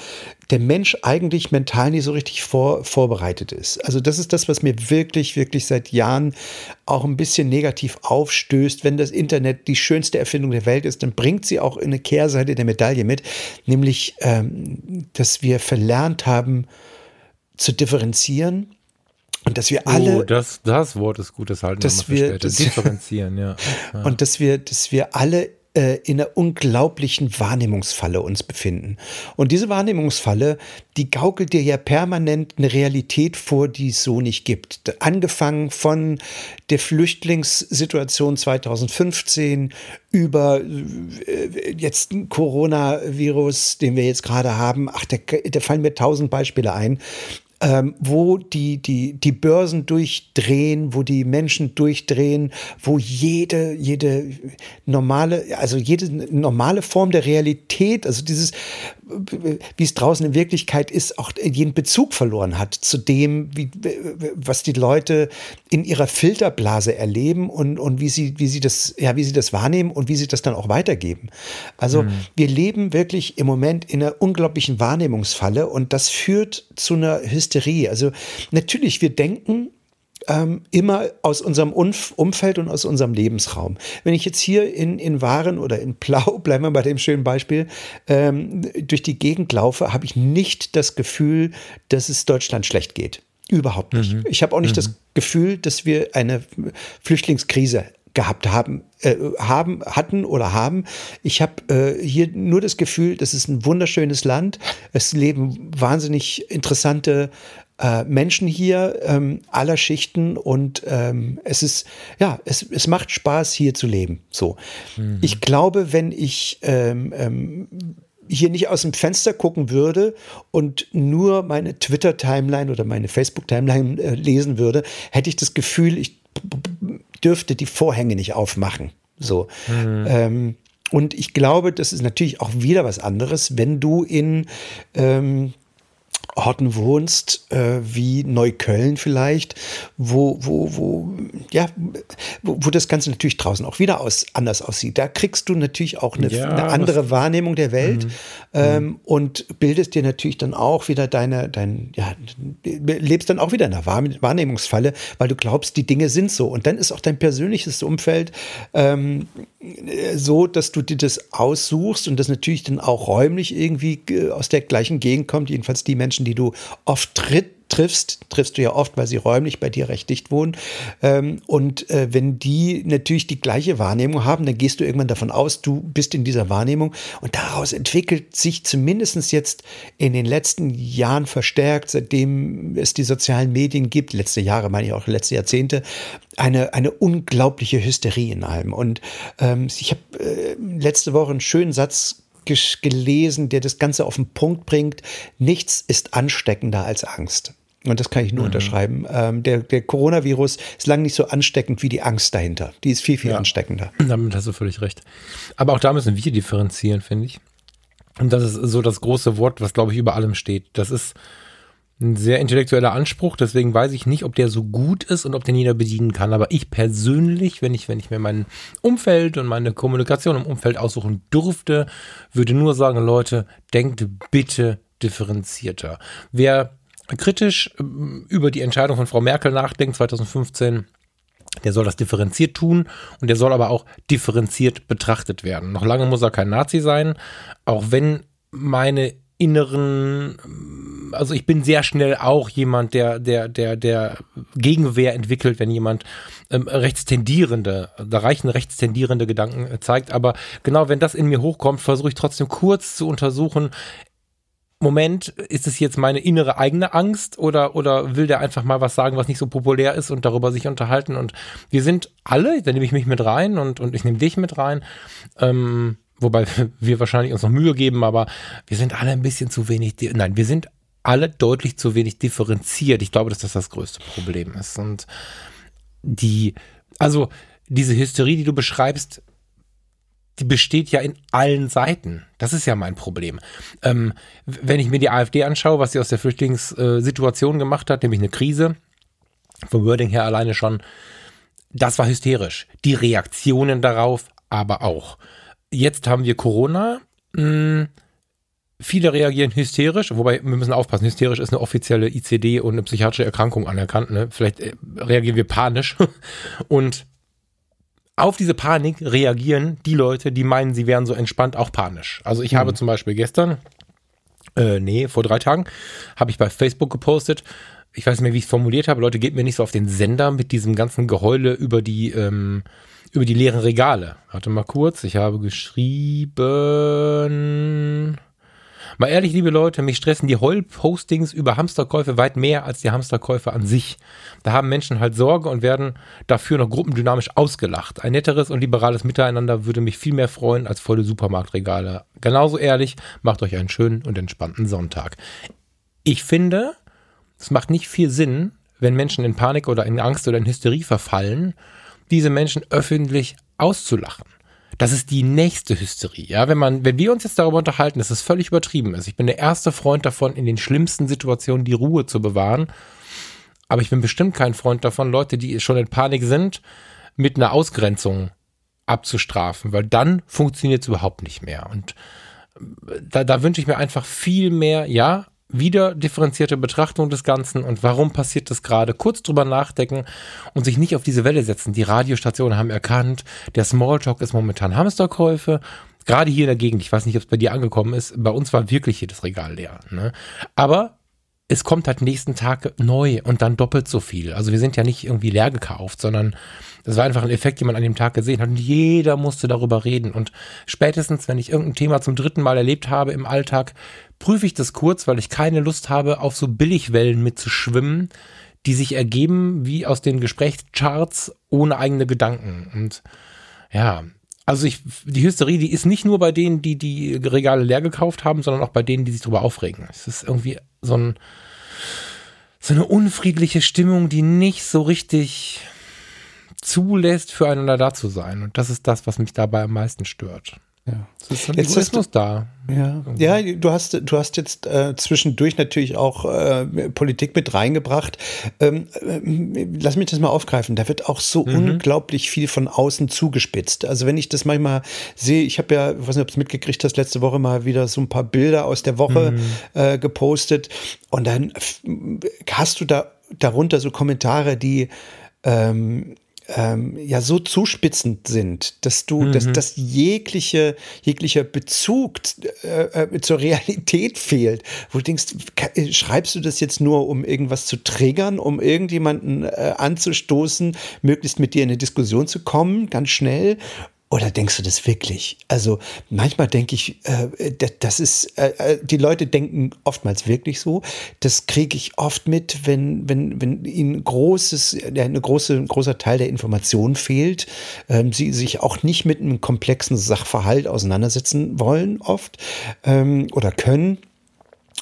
der Mensch eigentlich mental nicht so richtig vor, vorbereitet ist. Also das ist das, was mir wirklich, wirklich seit Jahren auch ein bisschen negativ aufstößt. Wenn das Internet die schönste Erfindung der Welt ist, dann bringt sie auch eine Kehrseite der Medaille mit, nämlich, ähm, dass wir verlernt haben zu differenzieren und dass wir alle. Oh, das, das Wort ist gut, das halten dass wir, das, differenzieren, ja. ja. Und dass wir, dass wir alle äh, in einer unglaublichen Wahrnehmungsfalle uns befinden. Und diese Wahrnehmungsfalle, die gaukelt dir ja permanent eine Realität vor, die es so nicht gibt. Angefangen von der Flüchtlingssituation 2015 über äh, jetzt ein Coronavirus, den wir jetzt gerade haben. Ach, da, da fallen mir tausend Beispiele ein ähm, wo die, die, die Börsen durchdrehen, wo die Menschen durchdrehen, wo jede, jede normale, also jede normale Form der Realität, also dieses, wie es draußen in Wirklichkeit ist, auch jeden Bezug verloren hat zu dem, wie, was die Leute in ihrer Filterblase erleben und, und wie sie, wie sie das, ja, wie sie das wahrnehmen und wie sie das dann auch weitergeben. Also mhm. wir leben wirklich im Moment in einer unglaublichen Wahrnehmungsfalle und das führt zu einer Hysterie. Also natürlich, wir denken, ähm, immer aus unserem Umf Umfeld und aus unserem Lebensraum. Wenn ich jetzt hier in, in Waren oder in Blau, bleiben wir bei dem schönen Beispiel, ähm, durch die Gegend laufe, habe ich nicht das Gefühl, dass es Deutschland schlecht geht. Überhaupt nicht. Mhm. Ich habe auch nicht mhm. das Gefühl, dass wir eine Flüchtlingskrise gehabt haben, äh, haben, hatten oder haben. Ich habe äh, hier nur das Gefühl, das ist ein wunderschönes Land. Es leben wahnsinnig interessante äh, Menschen hier ähm, aller Schichten und ähm, es ist, ja, es, es macht Spaß hier zu leben. So. Mhm. Ich glaube, wenn ich ähm, ähm hier nicht aus dem Fenster gucken würde und nur meine Twitter-Timeline oder meine Facebook-Timeline äh, lesen würde, hätte ich das Gefühl, ich dürfte die Vorhänge nicht aufmachen. So. Mhm. Ähm, und ich glaube, das ist natürlich auch wieder was anderes, wenn du in ähm, Orten wohnst, äh, wie Neukölln vielleicht, wo, wo, wo, ja, wo, wo, das Ganze natürlich draußen auch wieder aus, anders aussieht. Da kriegst du natürlich auch eine, ja, eine andere Wahrnehmung der Welt mhm. ähm, mhm. und bildest dir natürlich dann auch wieder deine, dein, ja, lebst dann auch wieder in einer Wahrnehmungsfalle, weil du glaubst, die Dinge sind so. Und dann ist auch dein persönliches Umfeld ähm, so, dass du dir das aussuchst und das natürlich dann auch räumlich irgendwie äh, aus der gleichen Gegend kommt, jedenfalls die Menschen, die du oft tritt, triffst, triffst du ja oft, weil sie räumlich bei dir recht dicht wohnen. Ähm, und äh, wenn die natürlich die gleiche Wahrnehmung haben, dann gehst du irgendwann davon aus, du bist in dieser Wahrnehmung. Und daraus entwickelt sich zumindest jetzt in den letzten Jahren verstärkt, seitdem es die sozialen Medien gibt, letzte Jahre meine ich auch letzte Jahrzehnte, eine, eine unglaubliche Hysterie in allem. Und ähm, ich habe äh, letzte Woche einen schönen Satz gelesen, der das Ganze auf den Punkt bringt. Nichts ist ansteckender als Angst. Und das kann ich nur mhm. unterschreiben. Ähm, der, der Coronavirus ist lang nicht so ansteckend wie die Angst dahinter. Die ist viel, viel ja. ansteckender. Damit hast du völlig recht. Aber auch da müssen wir differenzieren, finde ich. Und das ist so das große Wort, was, glaube ich, über allem steht. Das ist ein sehr intellektueller Anspruch, deswegen weiß ich nicht, ob der so gut ist und ob den jeder bedienen kann. Aber ich persönlich, wenn ich, wenn ich mir mein Umfeld und meine Kommunikation im Umfeld aussuchen durfte, würde nur sagen, Leute, denkt bitte differenzierter. Wer kritisch ähm, über die Entscheidung von Frau Merkel nachdenkt, 2015, der soll das differenziert tun und der soll aber auch differenziert betrachtet werden. Noch lange muss er kein Nazi sein, auch wenn meine inneren, also ich bin sehr schnell auch jemand, der, der, der, der Gegenwehr entwickelt, wenn jemand ähm, rechtstendierende, da reichen rechtstendierende Gedanken äh, zeigt. Aber genau, wenn das in mir hochkommt, versuche ich trotzdem kurz zu untersuchen, Moment, ist es jetzt meine innere eigene Angst oder, oder will der einfach mal was sagen, was nicht so populär ist und darüber sich unterhalten? Und wir sind alle, da nehme ich mich mit rein und, und ich nehme dich mit rein, ähm, wobei wir wahrscheinlich uns noch Mühe geben, aber wir sind alle ein bisschen zu wenig, nein, wir sind alle deutlich zu wenig differenziert. Ich glaube, dass das das größte Problem ist. Und die, also diese Hysterie, die du beschreibst, die besteht ja in allen Seiten. Das ist ja mein Problem. Ähm, wenn ich mir die AfD anschaue, was sie aus der Flüchtlingssituation gemacht hat, nämlich eine Krise, vom Wording her alleine schon, das war hysterisch. Die Reaktionen darauf aber auch jetzt haben wir Corona. Hm, viele reagieren hysterisch, wobei wir müssen aufpassen, hysterisch ist eine offizielle ICD und eine psychiatrische Erkrankung anerkannt. Ne? Vielleicht äh, reagieren wir panisch. Und auf diese Panik reagieren die Leute, die meinen, sie wären so entspannt, auch panisch. Also ich mhm. habe zum Beispiel gestern, äh, nee, vor drei Tagen, habe ich bei Facebook gepostet, ich weiß nicht mehr, wie ich es formuliert habe, Leute, geht mir nicht so auf den Sender mit diesem ganzen Geheule über die ähm, über die leeren Regale. Warte mal kurz, ich habe geschrieben. Mal ehrlich, liebe Leute, mich stressen die Heul-Postings über Hamsterkäufe weit mehr als die Hamsterkäufe an sich. Da haben Menschen halt Sorge und werden dafür noch gruppendynamisch ausgelacht. Ein netteres und liberales Miteinander würde mich viel mehr freuen als volle Supermarktregale. Genauso ehrlich, macht euch einen schönen und entspannten Sonntag. Ich finde, es macht nicht viel Sinn, wenn Menschen in Panik oder in Angst oder in Hysterie verfallen diese Menschen öffentlich auszulachen. Das ist die nächste Hysterie. Ja, wenn man, wenn wir uns jetzt darüber unterhalten, dass es völlig übertrieben ist. Ich bin der erste Freund davon, in den schlimmsten Situationen die Ruhe zu bewahren. Aber ich bin bestimmt kein Freund davon, Leute, die schon in Panik sind, mit einer Ausgrenzung abzustrafen, weil dann funktioniert es überhaupt nicht mehr. Und äh, da, da wünsche ich mir einfach viel mehr, ja, wieder differenzierte Betrachtung des Ganzen und warum passiert das gerade, kurz drüber nachdenken und sich nicht auf diese Welle setzen. Die Radiostationen haben erkannt, der Smalltalk ist momentan Hamsterkäufe. Gerade hier in der Gegend, ich weiß nicht, ob es bei dir angekommen ist, bei uns war wirklich jedes Regal leer. Ne? Aber es kommt halt nächsten Tag neu und dann doppelt so viel. Also wir sind ja nicht irgendwie leer gekauft, sondern das war einfach ein Effekt, den man an dem Tag gesehen hat und jeder musste darüber reden. Und spätestens, wenn ich irgendein Thema zum dritten Mal erlebt habe im Alltag, prüfe ich das kurz, weil ich keine Lust habe, auf so Billigwellen mitzuschwimmen, die sich ergeben wie aus den Gesprächscharts ohne eigene Gedanken. Und ja, also ich, die Hysterie, die ist nicht nur bei denen, die die Regale leer gekauft haben, sondern auch bei denen, die sich darüber aufregen. Es ist irgendwie so ein, so eine unfriedliche Stimmung, die nicht so richtig zulässt, füreinander da zu sein. Und das ist das, was mich dabei am meisten stört. Ja. Es ist jetzt Egoismus da. Ja, ja du, hast, du hast jetzt äh, zwischendurch natürlich auch äh, Politik mit reingebracht. Ähm, äh, lass mich das mal aufgreifen. Da wird auch so mhm. unglaublich viel von außen zugespitzt. Also wenn ich das manchmal sehe, ich habe ja, ich weiß nicht, ob du es mitgekriegt hast, letzte Woche mal wieder so ein paar Bilder aus der Woche mhm. äh, gepostet. Und dann hast du da darunter so Kommentare, die ähm, ähm, ja so zuspitzend sind, dass du, mhm. dass, dass jegliche, jeglicher Bezug äh, äh, zur Realität fehlt. Wo du denkst, äh, schreibst du das jetzt nur, um irgendwas zu triggern, um irgendjemanden äh, anzustoßen, möglichst mit dir in eine Diskussion zu kommen, ganz schnell? Oder denkst du das wirklich? Also manchmal denke ich, äh, das ist, äh, äh, die Leute denken oftmals wirklich so. Das kriege ich oft mit, wenn, wenn, wenn ihnen großes, eine große, ein großer Teil der Informationen fehlt, ähm, sie sich auch nicht mit einem komplexen Sachverhalt auseinandersetzen wollen oft ähm, oder können.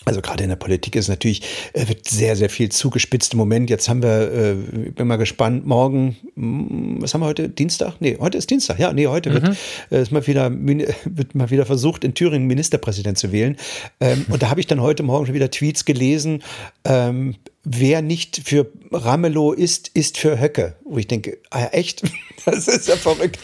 Also gerade in der Politik ist natürlich, äh, wird sehr, sehr viel zugespitzt im Moment. Jetzt haben wir, äh, bin mal gespannt, morgen, hm, was haben wir heute? Dienstag? Nee, heute ist Dienstag. Ja, nee, heute mhm. wird, äh, ist mal wieder, wird mal wieder versucht, in Thüringen Ministerpräsident zu wählen. Ähm, und da habe ich dann heute Morgen schon wieder Tweets gelesen. Ähm, wer nicht für Ramelow ist, ist für Höcke. Wo ich denke, ah, echt? Das ist ja verrückt.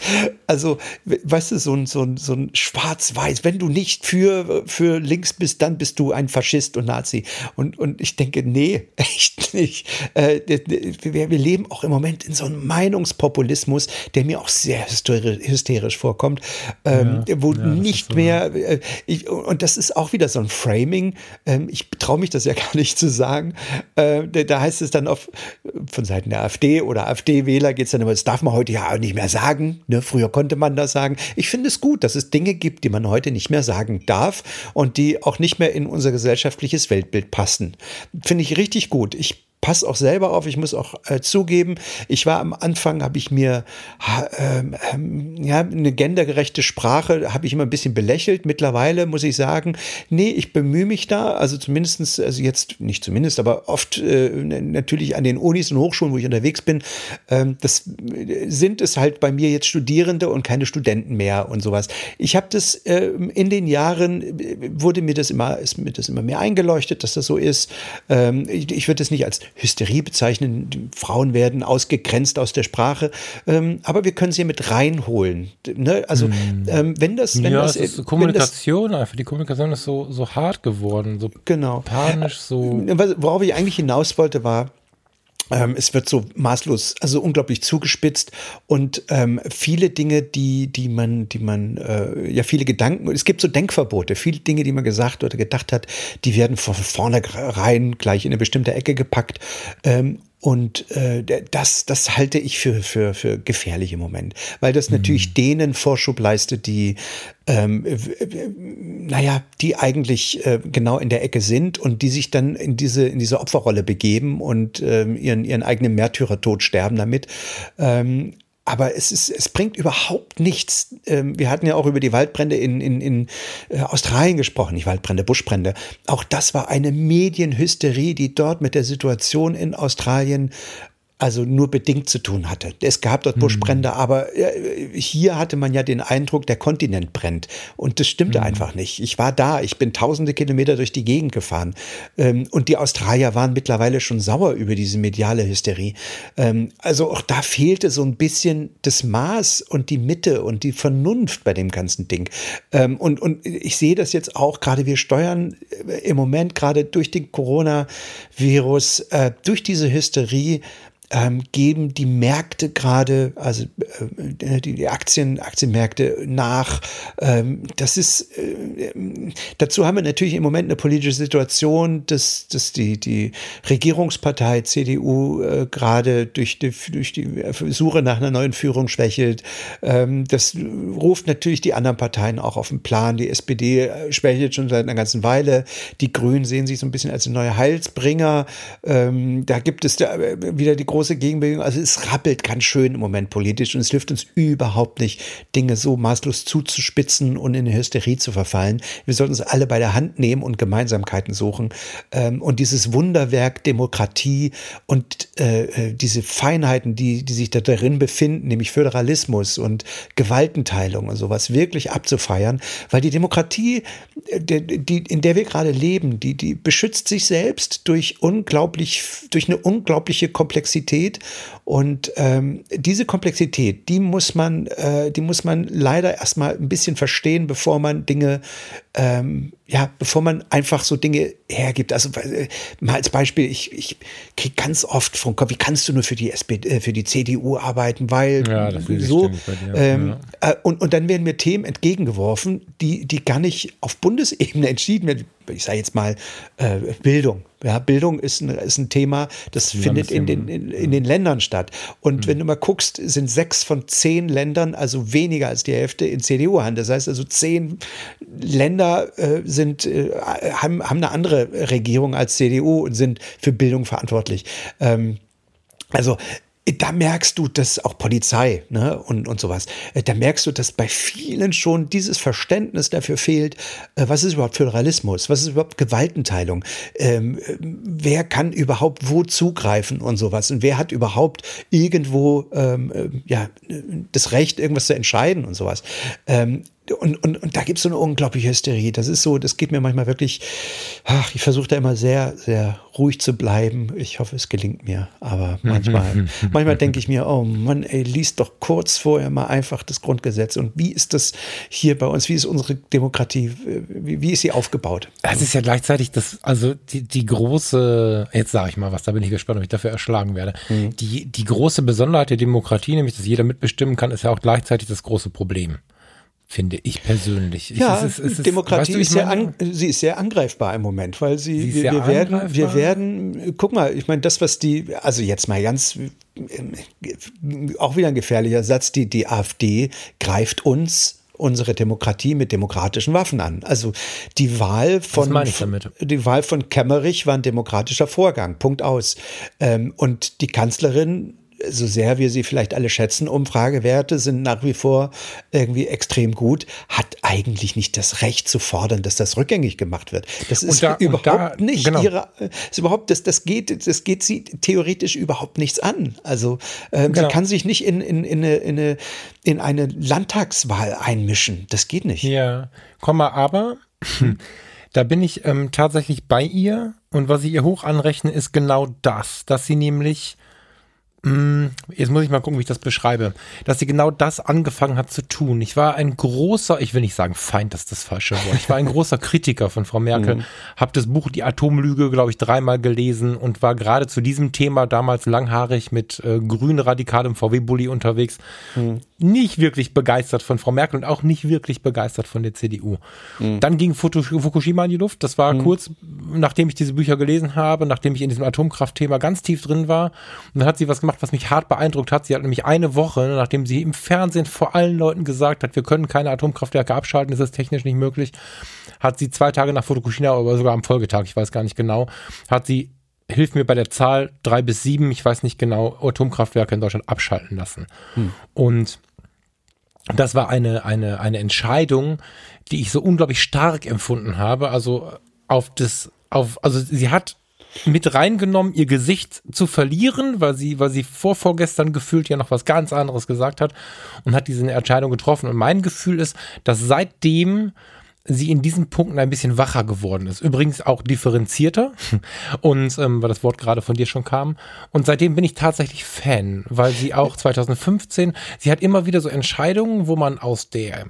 Also, weißt du, so ein, so ein, so ein Schwarz-Weiß. Wenn du nicht für, für links bist, dann bist du ein Faschist und Nazi. Und, und ich denke, nee, echt nicht. Äh, wir, wir leben auch im Moment in so einem Meinungspopulismus, der mir auch sehr hysterisch vorkommt, ähm, ja, wo ja, nicht so mehr, äh, ich, und das ist auch wieder so ein Framing. Ähm, ich traue mich das ja gar nicht zu sagen. Äh, da heißt es dann auf, von Seiten der AfD oder AfD-Wähler geht es dann immer, das darf man heute ja nicht mehr sagen. Ne? Früher konnte man das sagen. Ich finde es gut, dass es Dinge gibt, die man heute nicht mehr sagen darf und die auch nicht mehr in unser gesellschaftliches Weltbild passen. Finde ich richtig gut. Ich passe auch selber auf. Ich muss auch äh, zugeben, ich war am Anfang, habe ich mir ähm, ähm, ja eine gendergerechte Sprache habe ich immer ein bisschen belächelt. Mittlerweile muss ich sagen, nee, ich bemühe mich da. Also zumindestens, also jetzt nicht zumindest, aber oft äh, natürlich an den Unis und Hochschulen, wo ich unterwegs bin, ähm, das sind es halt bei mir jetzt Studierende und keine Studenten mehr und sowas. Ich habe das äh, in den Jahren wurde mir das immer ist mir das immer mehr eingeleuchtet, dass das so ist. Ähm, ich, ich würde das nicht als Hysterie bezeichnen. Die Frauen werden ausgegrenzt aus der Sprache. Ähm, aber wir können sie mit reinholen. Ne? Also, hm. ähm, wenn das. Wenn ja, das, es ist Kommunikation das, einfach. Die Kommunikation ist so, so hart geworden, so genau. panisch, so. Worauf ich eigentlich hinaus wollte, war, ähm, es wird so maßlos, also unglaublich zugespitzt und ähm, viele Dinge, die, die man, die man, äh, ja, viele Gedanken, es gibt so Denkverbote, viele Dinge, die man gesagt oder gedacht hat, die werden von vornherein gleich in eine bestimmte Ecke gepackt. Ähm, und äh, das, das halte ich für, für, für gefährlich im Moment, weil das natürlich mhm. denen Vorschub leistet, die, ähm, naja, die eigentlich äh, genau in der Ecke sind und die sich dann in diese, in diese Opferrolle begeben und ähm, ihren, ihren eigenen Märtyrertod sterben damit. Ähm, aber es, ist, es bringt überhaupt nichts. Ähm, wir hatten ja auch über die Waldbrände in, in, in äh, Australien gesprochen, nicht Waldbrände, Buschbrände. Auch das war eine Medienhysterie, die dort mit der Situation in Australien also nur bedingt zu tun hatte. Es gab dort Buschbrände, mhm. aber äh, hier hatte man ja den Eindruck, der Kontinent brennt. Und das stimmte mhm. einfach nicht. Ich war da, ich bin tausende Kilometer durch die Gegend gefahren. Ähm, und die Australier waren mittlerweile schon sauer über diese mediale Hysterie. Ähm, also auch da fehlte so ein bisschen das Maß und die Mitte und die Vernunft bei dem ganzen Ding. Ähm, und, und ich sehe das jetzt auch, gerade wir steuern äh, im Moment gerade durch den Coronavirus, äh, durch diese Hysterie, ähm, geben die Märkte gerade, also äh, die Aktien, Aktienmärkte nach. Ähm, das ist, äh, dazu haben wir natürlich im Moment eine politische Situation, dass, dass die, die Regierungspartei CDU äh, gerade durch die, durch die Suche nach einer neuen Führung schwächelt. Ähm, das ruft natürlich die anderen Parteien auch auf den Plan. Die SPD äh, schwächelt schon seit einer ganzen Weile. Die Grünen sehen sich so ein bisschen als neue Heilsbringer. Ähm, da gibt es da äh, wieder die große Gegenbewegung. Also es rappelt ganz schön im Moment politisch und es hilft uns überhaupt nicht, Dinge so maßlos zuzuspitzen und in Hysterie zu verfallen. Wir sollten uns alle bei der Hand nehmen und Gemeinsamkeiten suchen. Ähm, und dieses Wunderwerk Demokratie und äh, äh, diese Feinheiten, die, die sich da darin befinden, nämlich Föderalismus und Gewaltenteilung und sowas, wirklich abzufeiern, weil die Demokratie, äh, die, in der wir gerade leben, die, die beschützt sich selbst durch unglaublich, durch eine unglaubliche Komplexität Komplexität. Und ähm, diese Komplexität, die muss man, äh, die muss man leider erstmal ein bisschen verstehen, bevor man Dinge, ähm, ja, bevor man einfach so Dinge hergibt. Also äh, mal als Beispiel, ich, ich kriege ganz oft vom Kopf, wie kannst du nur für die SPD, äh, für die CDU arbeiten, weil ja, so ähm, ja. äh, und, und dann werden mir Themen entgegengeworfen, die, die gar nicht auf Bundesebene entschieden werden. Ich sage jetzt mal äh, Bildung. Ja, Bildung ist ein, ist ein Thema, das findet in den, in, in, den Ländern statt. Und mhm. wenn du mal guckst, sind sechs von zehn Ländern, also weniger als die Hälfte, in CDU-Hand. Das heißt also, zehn Länder äh, sind, äh, haben, haben eine andere Regierung als CDU und sind für Bildung verantwortlich. Ähm, also da merkst du, dass auch Polizei ne, und, und sowas, äh, da merkst du, dass bei vielen schon dieses Verständnis dafür fehlt, äh, was ist überhaupt Föderalismus, was ist überhaupt Gewaltenteilung, ähm, wer kann überhaupt wo zugreifen und sowas und wer hat überhaupt irgendwo ähm, äh, ja, das Recht, irgendwas zu entscheiden und sowas. Ähm, und, und, und da gibt es so eine unglaubliche Hysterie. Das ist so, das geht mir manchmal wirklich, ach, ich versuche da immer sehr, sehr ruhig zu bleiben. Ich hoffe, es gelingt mir. Aber manchmal, manchmal denke ich mir, oh Mann, ey, liest doch kurz vorher mal einfach das Grundgesetz. Und wie ist das hier bei uns? Wie ist unsere Demokratie? Wie, wie ist sie aufgebaut? Es ist ja gleichzeitig das, also die, die große, jetzt sage ich mal was, da bin ich gespannt, ob ich dafür erschlagen werde. Mhm. Die, die große Besonderheit der Demokratie, nämlich, dass jeder mitbestimmen kann, ist ja auch gleichzeitig das große Problem finde ich persönlich. Ja, es ist, es ist, Demokratie weißt du, ist sehr, an, sie ist sehr angreifbar im Moment, weil sie, sie wir, wir werden, wir werden, guck mal, ich meine, das, was die, also jetzt mal ganz, auch wieder ein gefährlicher Satz, die, die AfD greift uns unsere Demokratie mit demokratischen Waffen an. Also die Wahl von die Wahl von Kemmerich war ein demokratischer Vorgang. Punkt aus. Ähm, und die Kanzlerin so sehr wir sie vielleicht alle schätzen, Umfragewerte sind nach wie vor irgendwie extrem gut, hat eigentlich nicht das Recht zu fordern, dass das rückgängig gemacht wird. Das ist da, überhaupt da, nicht genau. ihre, ist überhaupt, das, das geht, das geht sie theoretisch überhaupt nichts an. Also ähm, genau. sie kann sich nicht in, in, in, eine, in, eine, in eine Landtagswahl einmischen. Das geht nicht. Ja, Komma, aber da bin ich ähm, tatsächlich bei ihr und was ich ihr hoch anrechne, ist genau das, dass sie nämlich jetzt muss ich mal gucken, wie ich das beschreibe. Dass sie genau das angefangen hat zu tun. Ich war ein großer, ich will nicht sagen Feind, das ist das falsche Wort. Ich war ein großer Kritiker von Frau Merkel. Mhm. Habe das Buch Die Atomlüge, glaube ich, dreimal gelesen und war gerade zu diesem Thema damals langhaarig mit äh, grün radikalem VW-Bully unterwegs. Mhm. Nicht wirklich begeistert von Frau Merkel und auch nicht wirklich begeistert von der CDU. Mhm. Dann ging Fukushima in die Luft. Das war mhm. kurz, nachdem ich diese Bücher gelesen habe, nachdem ich in diesem Atomkraftthema ganz tief drin war. Und dann hat sie was gemacht, was mich hart beeindruckt hat. Sie hat nämlich eine Woche, nachdem sie im Fernsehen vor allen Leuten gesagt hat, wir können keine Atomkraftwerke abschalten, das ist technisch nicht möglich, hat sie zwei Tage nach Fukushima oder sogar am Folgetag, ich weiß gar nicht genau, hat sie hilf mir bei der Zahl drei bis sieben, ich weiß nicht genau, Atomkraftwerke in Deutschland abschalten lassen. Hm. Und das war eine, eine, eine Entscheidung, die ich so unglaublich stark empfunden habe. Also auf das, auf, also sie hat mit reingenommen, ihr Gesicht zu verlieren, weil sie, weil sie vor vorgestern gefühlt ja noch was ganz anderes gesagt hat und hat diese Entscheidung getroffen. Und mein Gefühl ist, dass seitdem sie in diesen Punkten ein bisschen wacher geworden ist. Übrigens auch differenzierter und ähm, weil das Wort gerade von dir schon kam. Und seitdem bin ich tatsächlich Fan, weil sie auch 2015, sie hat immer wieder so Entscheidungen, wo man aus der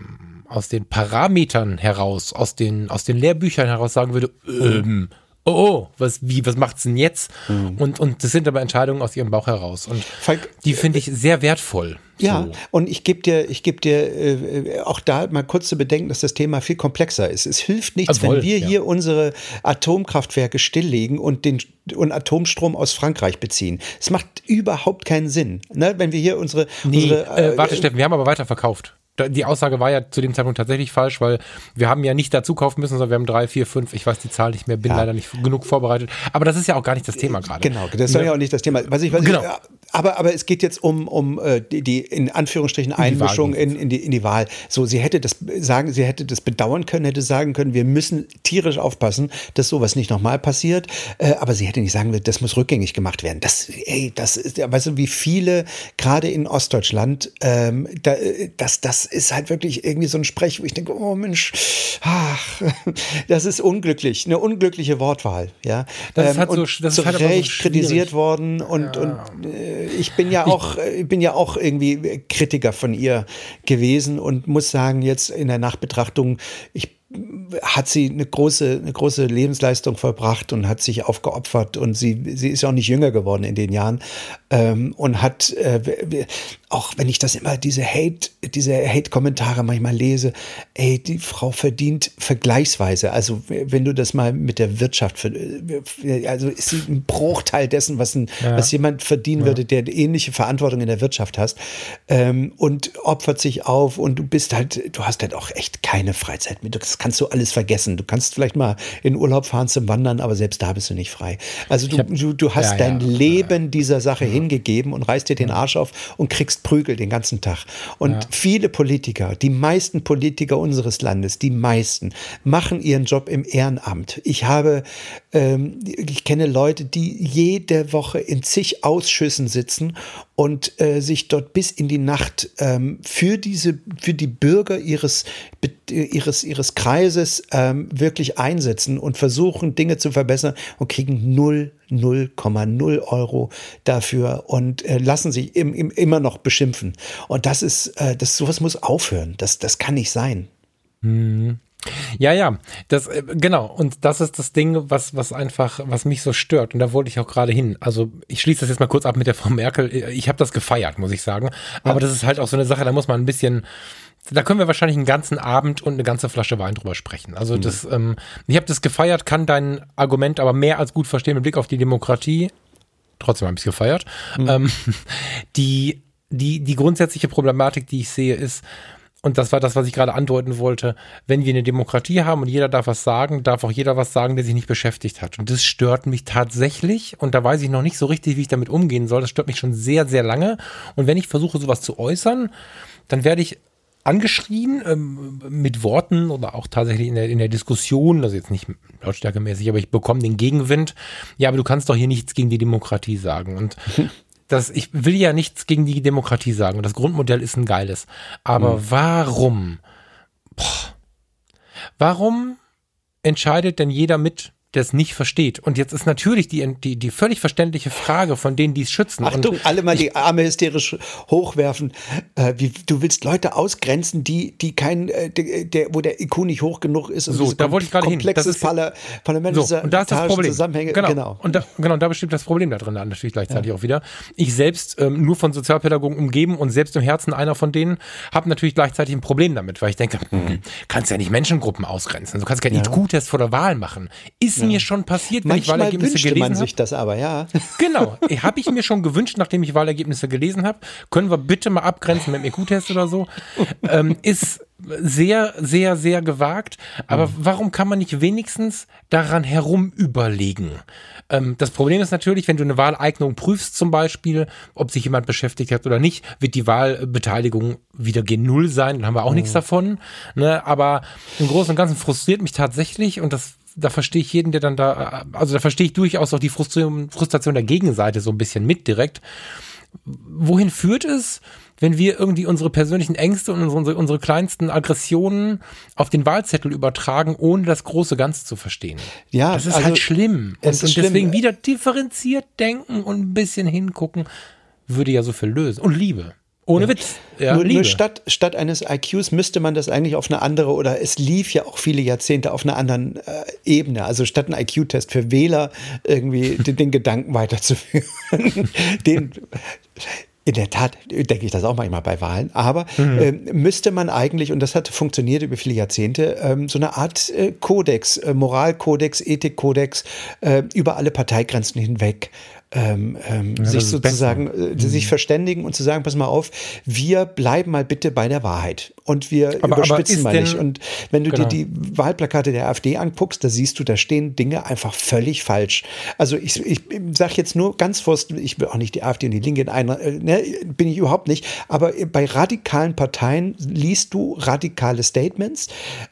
aus den Parametern heraus, aus den aus den Lehrbüchern heraus sagen würde, ähm, oh, oh, was, wie, was macht's denn jetzt? Mhm. Und, und das sind aber Entscheidungen aus ihrem Bauch heraus. Und Falk, die finde ich sehr wertvoll. Ja, so. und ich gebe dir, ich gebe dir äh, auch da mal kurz zu bedenken, dass das Thema viel komplexer ist. Es hilft nichts, also wenn wir ja. hier unsere Atomkraftwerke stilllegen und den und Atomstrom aus Frankreich beziehen. Es macht überhaupt keinen Sinn, ne? wenn wir hier unsere. Nee, unsere äh, warte, Steffen, wir haben aber weiterverkauft die Aussage war ja zu dem Zeitpunkt tatsächlich falsch, weil wir haben ja nicht dazu kaufen müssen, sondern wir haben drei, vier, fünf, ich weiß die Zahl nicht mehr, bin ja. leider nicht genug vorbereitet. Aber das ist ja auch gar nicht das Thema gerade. Genau, das ist ja. ja auch nicht das Thema. Was ich, was genau. ich, aber, aber es geht jetzt um, um äh, die, die in Anführungsstrichen Einmischung in, in, die, in die Wahl. So, sie hätte das sagen, sie hätte das bedauern können, hätte sagen können, wir müssen tierisch aufpassen, dass sowas nicht nochmal passiert. Äh, aber sie hätte nicht sagen, das muss rückgängig gemacht werden. Das, ey, das ist, weißt du, wie viele, gerade in Ostdeutschland, ähm, da, das, das ist halt wirklich irgendwie so ein Sprech, wo ich denke, oh Mensch, ach, das ist unglücklich, eine unglückliche Wortwahl. Ja, das ähm, hat so, das zu halt Recht so kritisiert worden und, ja. und äh, ich bin ja auch, ich bin ja auch irgendwie Kritiker von ihr gewesen und muss sagen, jetzt in der Nachbetrachtung, ich hat sie eine große, eine große Lebensleistung vollbracht und hat sich aufgeopfert und sie, sie ist auch nicht jünger geworden in den Jahren ähm, und hat, äh, auch wenn ich das immer, diese Hate, diese Hate-Kommentare manchmal lese, ey, die Frau verdient vergleichsweise, also wenn du das mal mit der Wirtschaft, also ist sie ein Bruchteil dessen, was, ein, ja. was jemand verdienen ja. würde, der ähnliche Verantwortung in der Wirtschaft hast ähm, und opfert sich auf und du bist halt, du hast halt auch echt keine Freizeit mehr. Das kannst du alles vergessen. Du kannst vielleicht mal in Urlaub fahren zum Wandern, aber selbst da bist du nicht frei. Also du, hab, du, du hast ja, dein Leben dieser Sache hingegeben und reißt dir den Arsch auf und kriegst Prügel den ganzen Tag. Und ja. viele Politiker, die meisten Politiker unseres Landes, die meisten, machen ihren Job im Ehrenamt. Ich habe, ähm, ich kenne Leute, die jede Woche in zig Ausschüssen sitzen und äh, sich dort bis in die Nacht ähm, für diese, für die Bürger ihres, ihres, ihres Kreises ähm, wirklich einsetzen und versuchen, Dinge zu verbessern und kriegen null 0,0 Euro dafür und äh, lassen sich im, im, immer noch beschimpfen. Und das ist, äh, das sowas muss aufhören. Das, das kann nicht sein. Mhm. Ja, ja, das äh, genau und das ist das Ding, was was einfach was mich so stört und da wollte ich auch gerade hin. Also, ich schließe das jetzt mal kurz ab mit der Frau Merkel. Ich habe das gefeiert, muss ich sagen, aber ja. das ist halt auch so eine Sache, da muss man ein bisschen da können wir wahrscheinlich einen ganzen Abend und eine ganze Flasche Wein drüber sprechen. Also mhm. das, ähm, ich habe das gefeiert, kann dein Argument aber mehr als gut verstehen mit Blick auf die Demokratie. Trotzdem habe ich es gefeiert. Mhm. Ähm, die, die, die grundsätzliche Problematik, die ich sehe, ist, und das war das, was ich gerade andeuten wollte, wenn wir eine Demokratie haben und jeder darf was sagen, darf auch jeder was sagen, der sich nicht beschäftigt hat. Und das stört mich tatsächlich und da weiß ich noch nicht so richtig, wie ich damit umgehen soll. Das stört mich schon sehr, sehr lange. Und wenn ich versuche, sowas zu äußern, dann werde ich angeschrien ähm, mit Worten oder auch tatsächlich in der, in der Diskussion, also jetzt nicht lautstärkemäßig, aber ich bekomme den Gegenwind. Ja, aber du kannst doch hier nichts gegen die Demokratie sagen. Und das, ich will ja nichts gegen die Demokratie sagen. Und das Grundmodell ist ein geiles. Aber mhm. warum? Boah, warum entscheidet denn jeder mit, der es nicht versteht. Und jetzt ist natürlich die, die, die völlig verständliche Frage von denen, die es schützen. Achtung, und alle mal die Arme hysterisch hochwerfen. Äh, wie, du willst Leute ausgrenzen, die, die kein, äh, der, wo der IQ nicht hoch genug ist. so, da wollte ich gerade hin. Das ist Parla Parlament so, und da ist das Problem. Zusammenhänge. Genau. genau. Und da, genau, da bestimmt das Problem da drin natürlich gleichzeitig ja. auch wieder. Ich selbst ähm, nur von Sozialpädagogen umgeben und selbst im Herzen einer von denen habe natürlich gleichzeitig ein Problem damit, weil ich denke, mhm. kannst ja nicht Menschengruppen ausgrenzen. Du kannst keinen ja. IQ-Test vor der Wahl machen. Ist ja. mir schon passiert, wenn Manchmal ich Wahlergebnisse gelesen habe. man sich das aber, ja. Genau, habe ich mir schon gewünscht, nachdem ich Wahlergebnisse gelesen habe. Können wir bitte mal abgrenzen mit dem EQ-Test oder so? ähm, ist sehr, sehr, sehr gewagt. Aber mhm. warum kann man nicht wenigstens daran herum überlegen? Ähm, das Problem ist natürlich, wenn du eine Wahleignung prüfst, zum Beispiel, ob sich jemand beschäftigt hat oder nicht, wird die Wahlbeteiligung wieder gen Null sein. Dann haben wir auch mhm. nichts davon. Ne? Aber im Großen und Ganzen frustriert mich tatsächlich und das da verstehe ich jeden, der dann da, also da verstehe ich durchaus auch die Frustration, Frustration der Gegenseite so ein bisschen mit direkt. Wohin führt es, wenn wir irgendwie unsere persönlichen Ängste und unsere, unsere kleinsten Aggressionen auf den Wahlzettel übertragen, ohne das große Ganze zu verstehen? Ja, das ist halt also, halt schlimm. Und, und deswegen schlimm. wieder differenziert denken und ein bisschen hingucken, würde ja so viel lösen. Und Liebe. Ohne ja. Witz. Ja, nur, nur statt, statt eines IQs müsste man das eigentlich auf eine andere oder es lief ja auch viele Jahrzehnte auf einer anderen äh, Ebene. Also statt ein IQ-Test für Wähler irgendwie den, den Gedanken weiterzuführen. den, in der Tat denke ich das auch manchmal bei Wahlen, aber mhm. äh, müsste man eigentlich, und das hat funktioniert über viele Jahrzehnte, ähm, so eine Art äh, Kodex, äh, Moralkodex, Ethikkodex äh, über alle Parteigrenzen hinweg ähm, ähm, ja, sich sozusagen äh, mhm. sich verständigen und zu sagen, pass mal auf, wir bleiben mal bitte bei der Wahrheit und wir aber, überspitzen aber mal nicht. Und wenn du genau. dir die Wahlplakate der AfD anguckst, da siehst du, da stehen Dinge einfach völlig falsch. Also ich, ich sage jetzt nur ganz vorsichtig, ich will auch nicht die AfD und die Linke in einer, äh, ne, bin ich überhaupt nicht, aber bei radikalen Parteien liest du radikale Statements,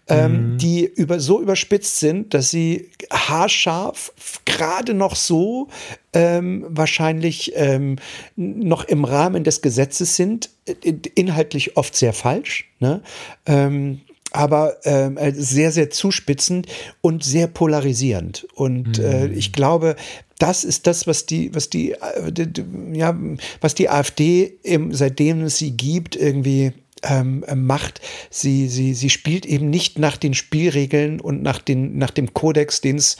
ähm, mhm. die über, so überspitzt sind, dass sie haarscharf gerade noch so ähm, wahrscheinlich ähm, noch im Rahmen des Gesetzes sind, äh, inhaltlich oft sehr falsch, ne? ähm, aber ähm, äh, sehr, sehr zuspitzend und sehr polarisierend. Und äh, mhm. äh, ich glaube, das ist das, was die, was die, äh, ja, was die AfD im, seitdem es sie gibt, irgendwie ähm, macht. Sie, sie, sie spielt eben nicht nach den Spielregeln und nach, den, nach dem Kodex, den es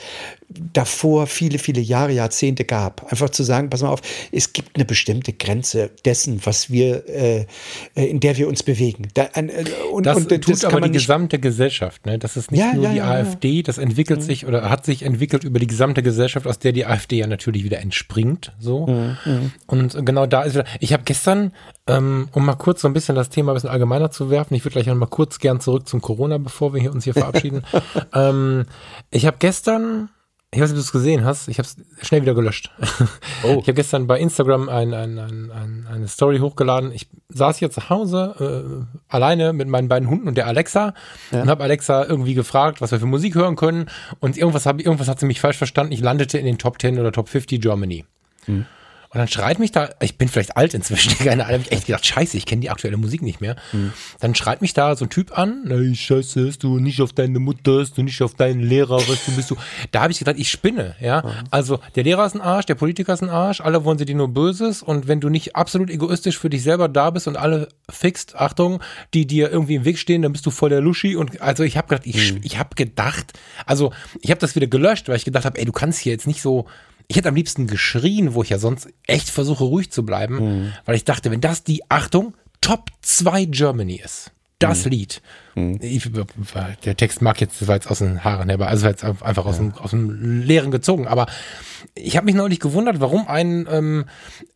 davor viele, viele Jahre, Jahrzehnte gab. Einfach zu sagen, pass mal auf, es gibt eine bestimmte Grenze dessen, was wir, äh, äh in der wir uns bewegen. Da, äh, und, das und, tut das aber die gesamte Gesellschaft. Ne? Das ist nicht ja, nur ja, die ja, AfD, das entwickelt mhm. sich oder hat sich entwickelt über die gesamte Gesellschaft, aus der die AfD ja natürlich wieder entspringt. So. Mhm. mhm. Und genau da ist wieder, ich habe gestern, ähm, um mal kurz so ein bisschen das Thema ein bisschen allgemeiner zu werfen, ich würde gleich noch mal kurz gern zurück zum Corona, bevor wir hier uns hier verabschieden. ähm, ich habe gestern ich weiß nicht, ob du es gesehen hast. Ich habe es schnell wieder gelöscht. Oh. Ich habe gestern bei Instagram ein, ein, ein, eine Story hochgeladen. Ich saß hier zu Hause äh, alleine mit meinen beiden Hunden und der Alexa ja. und habe Alexa irgendwie gefragt, was wir für Musik hören können. Und irgendwas, hab, irgendwas hat sie mich falsch verstanden. Ich landete in den Top 10 oder Top 50 Germany. Hm. Und dann schreit mich da, ich bin vielleicht alt inzwischen, keine Ahnung, hab ich echt gedacht, scheiße, ich kenne die aktuelle Musik nicht mehr. Mhm. Dann schreit mich da so ein Typ an, ey, scheiße, hast du nicht auf deine Mutter, hast du nicht auf deinen Lehrer, was du bist du. Da habe ich gedacht, ich spinne, ja. Mhm. Also der Lehrer ist ein Arsch, der Politiker ist ein Arsch, alle wollen sie dir nur Böses und wenn du nicht absolut egoistisch für dich selber da bist und alle fixt, Achtung, die dir irgendwie im Weg stehen, dann bist du voll der Luschi und also ich habe gedacht, ich, mhm. ich habe gedacht, also ich habe das wieder gelöscht, weil ich gedacht habe, ey, du kannst hier jetzt nicht so ich hätte am liebsten geschrien, wo ich ja sonst echt versuche, ruhig zu bleiben, mhm. weil ich dachte, wenn das die, Achtung, Top 2 Germany ist, das mhm. Lied. Mhm. Ich, der Text mag jetzt, das war jetzt aus den Haaren herbei, also jetzt einfach aus, ja. dem, aus dem Leeren gezogen, aber ich habe mich neulich gewundert, warum ein ähm,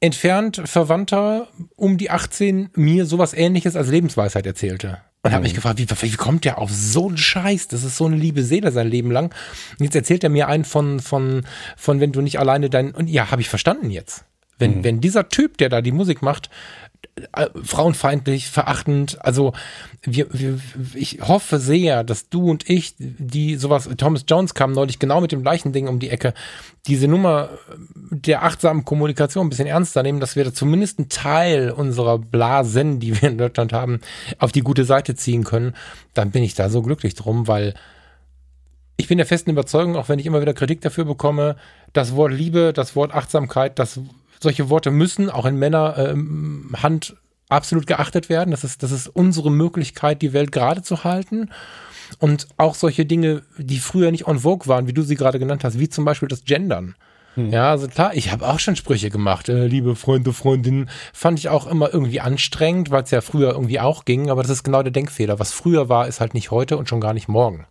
entfernt Verwandter um die 18 mir sowas ähnliches als Lebensweisheit erzählte. Und habe mich mhm. gefragt, wie, wie kommt der auf so einen Scheiß? Das ist so eine liebe Seele sein Leben lang. Und jetzt erzählt er mir einen von, von, von wenn du nicht alleine dein. Und ja, habe ich verstanden jetzt. Wenn, mhm. wenn dieser Typ, der da die Musik macht, äh, frauenfeindlich, verachtend. Also wir, wir, ich hoffe sehr, dass du und ich, die sowas, Thomas Jones kam neulich genau mit dem gleichen Ding um die Ecke, diese Nummer der achtsamen Kommunikation ein bisschen ernster nehmen, dass wir da zumindest einen Teil unserer Blasen, die wir in Deutschland haben, auf die gute Seite ziehen können. Dann bin ich da so glücklich drum, weil ich bin der festen Überzeugung, auch wenn ich immer wieder Kritik dafür bekomme, das Wort Liebe, das Wort Achtsamkeit, das solche Worte müssen auch in Männerhand ähm, absolut geachtet werden. Das ist, das ist unsere Möglichkeit, die Welt gerade zu halten. Und auch solche Dinge, die früher nicht on vogue waren, wie du sie gerade genannt hast, wie zum Beispiel das Gendern. Hm. Ja, also klar, ich habe auch schon Sprüche gemacht. Äh, liebe Freunde, Freundinnen, fand ich auch immer irgendwie anstrengend, weil es ja früher irgendwie auch ging. Aber das ist genau der Denkfehler. Was früher war, ist halt nicht heute und schon gar nicht morgen.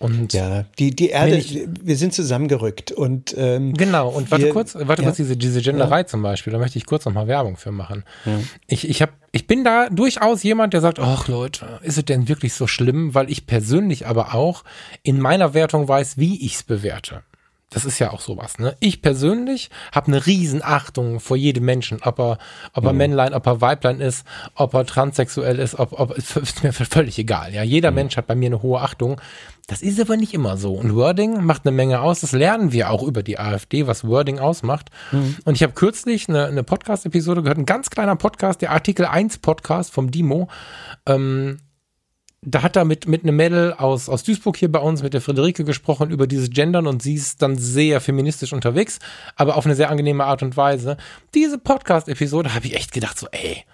Und ja, die, die Erde, ich, wir sind zusammengerückt und ähm, genau. Und warte wir, kurz, warte ja. kurz diese diese Genderei ja. zum Beispiel. Da möchte ich kurz noch mal Werbung für machen. Ja. Ich ich habe ich bin da durchaus jemand, der sagt, ach Leute, ist es denn wirklich so schlimm? Weil ich persönlich aber auch in meiner Wertung weiß, wie ich es bewerte. das ist ja auch sowas. Ne? Ich persönlich habe eine Riesenachtung vor jedem Menschen, ob er, ob er mhm. Männlein, ob er Weiblein ist, ob er transsexuell ist, ob, ob ist mir völlig egal. Ja, jeder mhm. Mensch hat bei mir eine hohe Achtung. Das ist aber nicht immer so. Und Wording macht eine Menge aus. Das lernen wir auch über die AfD, was Wording ausmacht. Mhm. Und ich habe kürzlich eine, eine Podcast-Episode gehört, ein ganz kleiner Podcast, der Artikel 1 Podcast vom Dimo. Ähm, da hat er mit, mit einem Mädel aus, aus Duisburg hier bei uns, mit der Friederike gesprochen über dieses Gendern und sie ist dann sehr feministisch unterwegs, aber auf eine sehr angenehme Art und Weise. Diese Podcast-Episode habe ich echt gedacht, so, ey,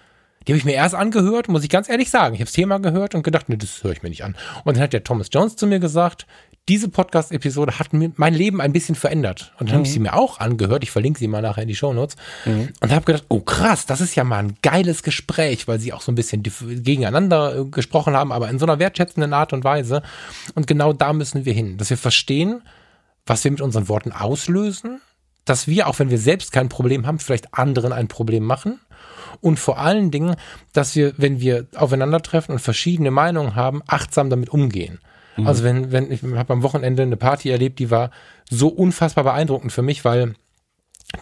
die habe ich mir erst angehört, muss ich ganz ehrlich sagen. Ich habe das Thema gehört und gedacht, nee, das höre ich mir nicht an. Und dann hat der Thomas Jones zu mir gesagt, diese Podcast-Episode hat mir mein Leben ein bisschen verändert. Und dann mhm. habe ich sie mir auch angehört. Ich verlinke sie mal nachher in die Shownotes. Mhm. Und habe gedacht, oh krass, das ist ja mal ein geiles Gespräch, weil sie auch so ein bisschen gegeneinander äh, gesprochen haben, aber in so einer wertschätzenden Art und Weise. Und genau da müssen wir hin, dass wir verstehen, was wir mit unseren Worten auslösen, dass wir, auch wenn wir selbst kein Problem haben, vielleicht anderen ein Problem machen. Und vor allen Dingen, dass wir, wenn wir aufeinandertreffen und verschiedene Meinungen haben, achtsam damit umgehen. Mhm. Also wenn, wenn, ich habe am Wochenende eine Party erlebt, die war so unfassbar beeindruckend für mich, weil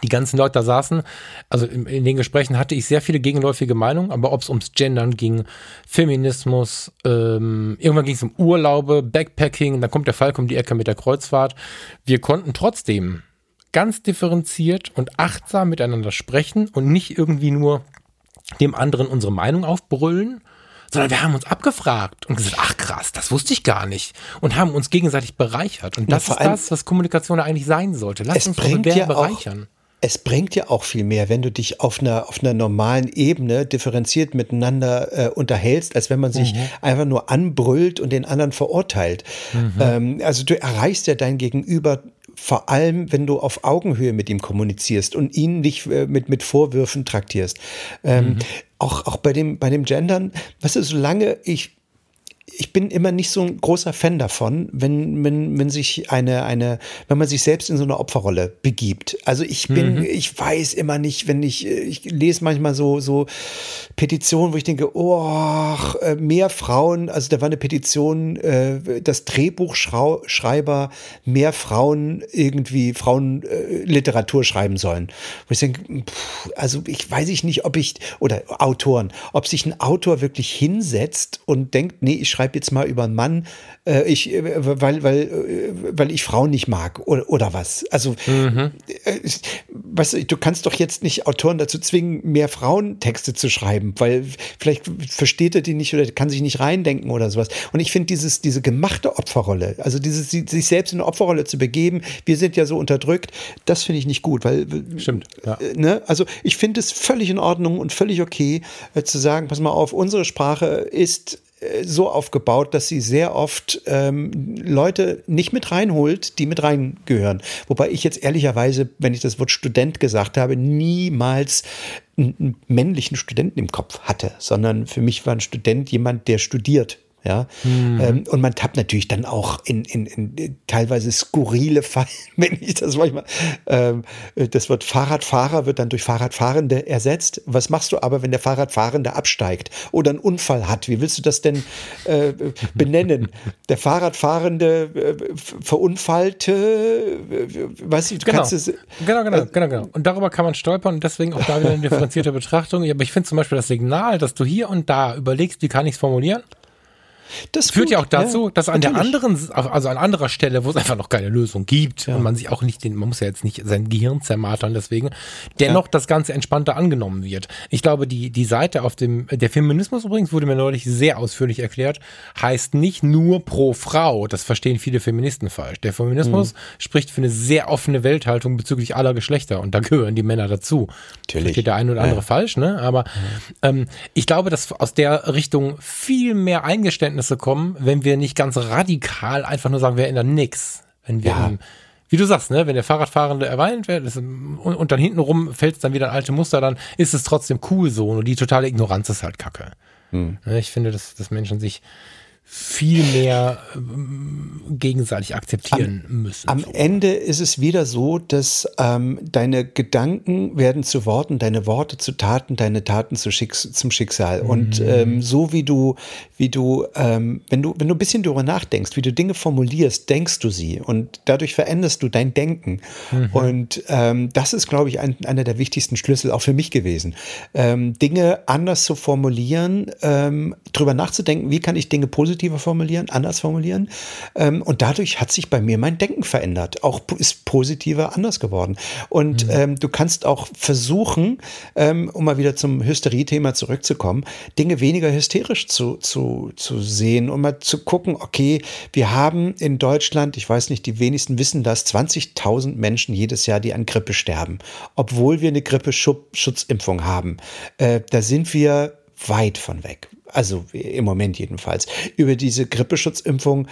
die ganzen Leute da saßen, also in, in, den Gesprächen hatte ich sehr viele gegenläufige Meinungen, aber ob es ums Gendern ging, Feminismus, ähm, irgendwann ging es um Urlaube, Backpacking, dann kommt der Falk um die Ecke mit der Kreuzfahrt. Wir konnten trotzdem ganz differenziert und achtsam miteinander sprechen und nicht irgendwie nur dem anderen unsere Meinung aufbrüllen, sondern wir haben uns abgefragt und gesagt, ach krass, das wusste ich gar nicht und haben uns gegenseitig bereichert. Und das ja, ist das, was Kommunikation eigentlich sein sollte. Lass uns bringt ja bereichern. Auch, es bringt ja auch viel mehr, wenn du dich auf einer, auf einer normalen Ebene differenziert miteinander äh, unterhältst, als wenn man sich mhm. einfach nur anbrüllt und den anderen verurteilt. Mhm. Ähm, also du erreichst ja dein Gegenüber vor allem, wenn du auf Augenhöhe mit ihm kommunizierst und ihn nicht äh, mit, mit Vorwürfen traktierst. Ähm, mhm. auch, auch bei dem, bei dem Gendern, was ist, solange ich ich bin immer nicht so ein großer Fan davon, wenn, wenn, wenn sich eine, eine, wenn man sich selbst in so eine Opferrolle begibt. Also ich bin, mhm. ich weiß immer nicht, wenn ich, ich lese manchmal so, so Petitionen, wo ich denke, oh, mehr Frauen, also da war eine Petition, äh, das Drehbuchschreiber mehr Frauen irgendwie Frauenliteratur schreiben sollen. Wo ich denke, also ich weiß ich nicht, ob ich, oder Autoren, ob sich ein Autor wirklich hinsetzt und denkt, nee, ich schreibe schreibe jetzt mal über einen Mann, äh, ich, äh, weil, weil, äh, weil ich Frauen nicht mag oder, oder was. Also, mhm. äh, weißt du, du kannst doch jetzt nicht Autoren dazu zwingen, mehr Frauentexte zu schreiben, weil vielleicht versteht er die nicht oder kann sich nicht reindenken oder sowas. Und ich finde dieses, diese gemachte Opferrolle, also dieses, sich selbst in eine Opferrolle zu begeben, wir sind ja so unterdrückt, das finde ich nicht gut, weil, stimmt, ja. Äh, ne? also ich finde es völlig in Ordnung und völlig okay, äh, zu sagen, pass mal auf, unsere Sprache ist so aufgebaut, dass sie sehr oft ähm, Leute nicht mit reinholt, die mit reingehören. Wobei ich jetzt ehrlicherweise, wenn ich das Wort Student gesagt habe, niemals einen männlichen Studenten im Kopf hatte, sondern für mich war ein Student jemand, der studiert ja. Mhm. Ähm, und man tappt natürlich dann auch in, in, in teilweise skurrile Fallen, wenn ich das manchmal. Ähm, das Wort Fahrradfahrer wird dann durch Fahrradfahrende ersetzt. Was machst du aber, wenn der Fahrradfahrende absteigt oder einen Unfall hat? Wie willst du das denn äh, benennen? Der Fahrradfahrende äh, verunfallte, äh, weiß ich, du genau. kannst es. Genau, genau, äh, genau, genau. Und darüber kann man stolpern und deswegen auch da wieder eine differenzierte Betrachtung. Aber ich finde zum Beispiel das Signal, dass du hier und da überlegst, wie kann ich es formulieren? Das führt gut, ja auch dazu, ja, dass an natürlich. der anderen, also an anderer Stelle, wo es einfach noch keine Lösung gibt ja. und man sich auch nicht den, man muss ja jetzt nicht sein Gehirn zermartern deswegen, dennoch ja. das Ganze entspannter angenommen wird. Ich glaube, die, die Seite auf dem, der Feminismus übrigens wurde mir neulich sehr ausführlich erklärt, heißt nicht nur pro Frau, das verstehen viele Feministen falsch. Der Feminismus mhm. spricht für eine sehr offene Welthaltung bezüglich aller Geschlechter und da gehören die Männer dazu. Natürlich. Versteht der eine oder andere falsch, ne? Aber ähm, ich glaube, dass aus der Richtung viel mehr Eingeständnis Ergebnisse kommen, wenn wir nicht ganz radikal einfach nur sagen, wir ändern nichts. Wenn wir, ja. wie du sagst, ne, wenn der Fahrradfahrende erweint wird und, und dann hintenrum fällt es dann wieder ein alte Muster, dann ist es trotzdem cool so. Und die totale Ignoranz ist halt kacke. Hm. Ich finde, dass, dass Menschen sich viel mehr ähm, gegenseitig akzeptieren am, müssen. Am so. Ende ist es wieder so, dass ähm, deine Gedanken werden zu Worten, deine Worte zu Taten, deine Taten zu Schicks zum Schicksal. Mhm. Und ähm, so wie du, wie du, ähm, wenn du, wenn du ein bisschen darüber nachdenkst, wie du Dinge formulierst, denkst du sie und dadurch veränderst du dein Denken. Mhm. Und ähm, das ist, glaube ich, ein, einer der wichtigsten Schlüssel auch für mich gewesen. Dinge anders zu formulieren, ähm, drüber nachzudenken, wie kann ich Dinge positiver formulieren, anders formulieren. Ähm, und dadurch hat sich bei mir mein Denken verändert. Auch ist positiver anders geworden. Und mhm. ähm, du kannst auch versuchen, ähm, um mal wieder zum Hysterie-Thema zurückzukommen, Dinge weniger hysterisch zu, zu, zu sehen und mal zu gucken, okay, wir haben in Deutschland, ich weiß nicht, die wenigsten wissen das, 20.000 Menschen jedes Jahr, die an Grippe sterben, obwohl wir eine Grippeschutzimpfung haben. Äh, da sind wir weit von weg. Also im Moment jedenfalls. Über diese Grippeschutzimpfung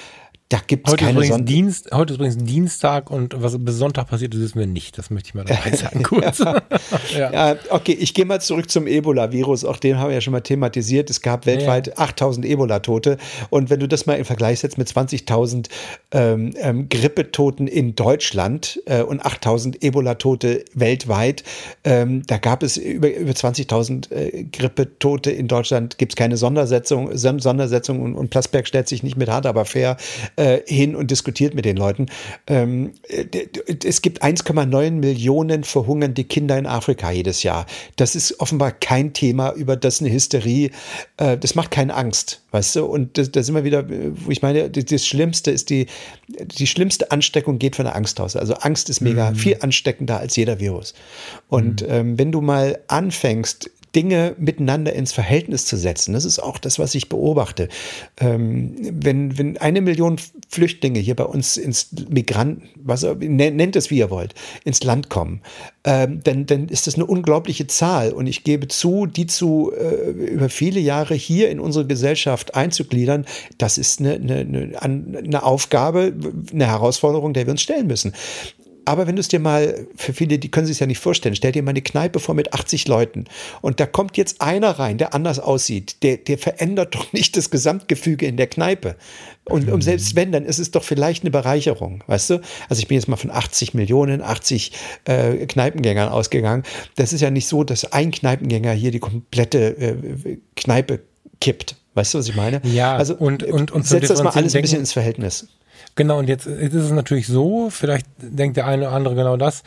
da gibt es keine Sonntag. Dienst, heute ist übrigens Dienstag und was bis Sonntag passiert ist, wissen wir nicht. Das möchte ich mal dabei sagen kurz. ja. ja. okay, ich gehe mal zurück zum Ebola-Virus. Auch den haben wir ja schon mal thematisiert. Es gab weltweit ja. 8000 Ebola-Tote. Und wenn du das mal in Vergleich setzt mit 20.000 ähm, ähm, Grippetoten in Deutschland äh, und 8000 Ebola-Tote weltweit, ähm, da gab es über, über 20.000 äh, Grippetote in Deutschland. Gibt es keine Sondersetzung, Sondersetzung und, und Plasberg stellt sich nicht mit hart, aber fair. Äh, äh, hin und diskutiert mit den Leuten. Ähm, es gibt 1,9 Millionen verhungernde Kinder in Afrika jedes Jahr. Das ist offenbar kein Thema, über das eine Hysterie, äh, das macht keine Angst, weißt du? Und da sind wir wieder, wo ich meine, das Schlimmste ist die, die schlimmste Ansteckung geht von der Angst aus. Also Angst ist mega mhm. viel ansteckender als jeder Virus. Und mhm. ähm, wenn du mal anfängst, Dinge miteinander ins Verhältnis zu setzen. Das ist auch das, was ich beobachte. Ähm, wenn, wenn eine Million Flüchtlinge hier bei uns ins Migranten, was nennt es wie ihr wollt, ins Land kommen, ähm, dann, dann ist das eine unglaubliche Zahl. Und ich gebe zu, die zu äh, über viele Jahre hier in unsere Gesellschaft einzugliedern, das ist eine, eine, eine Aufgabe, eine Herausforderung, der wir uns stellen müssen. Aber wenn du es dir mal, für viele, die können sich ja nicht vorstellen, stell dir mal eine Kneipe vor mit 80 Leuten und da kommt jetzt einer rein, der anders aussieht, der, der verändert doch nicht das Gesamtgefüge in der Kneipe. Und, und selbst wenn, dann ist es doch vielleicht eine Bereicherung, weißt du? Also ich bin jetzt mal von 80 Millionen, 80 äh, Kneipengängern ausgegangen. Das ist ja nicht so, dass ein Kneipengänger hier die komplette äh, Kneipe kippt. Weißt du, was ich meine? Ja, also und, und, und setz das mal alles ein bisschen ins Verhältnis. Genau, und jetzt, ist es natürlich so, vielleicht denkt der eine oder andere genau das.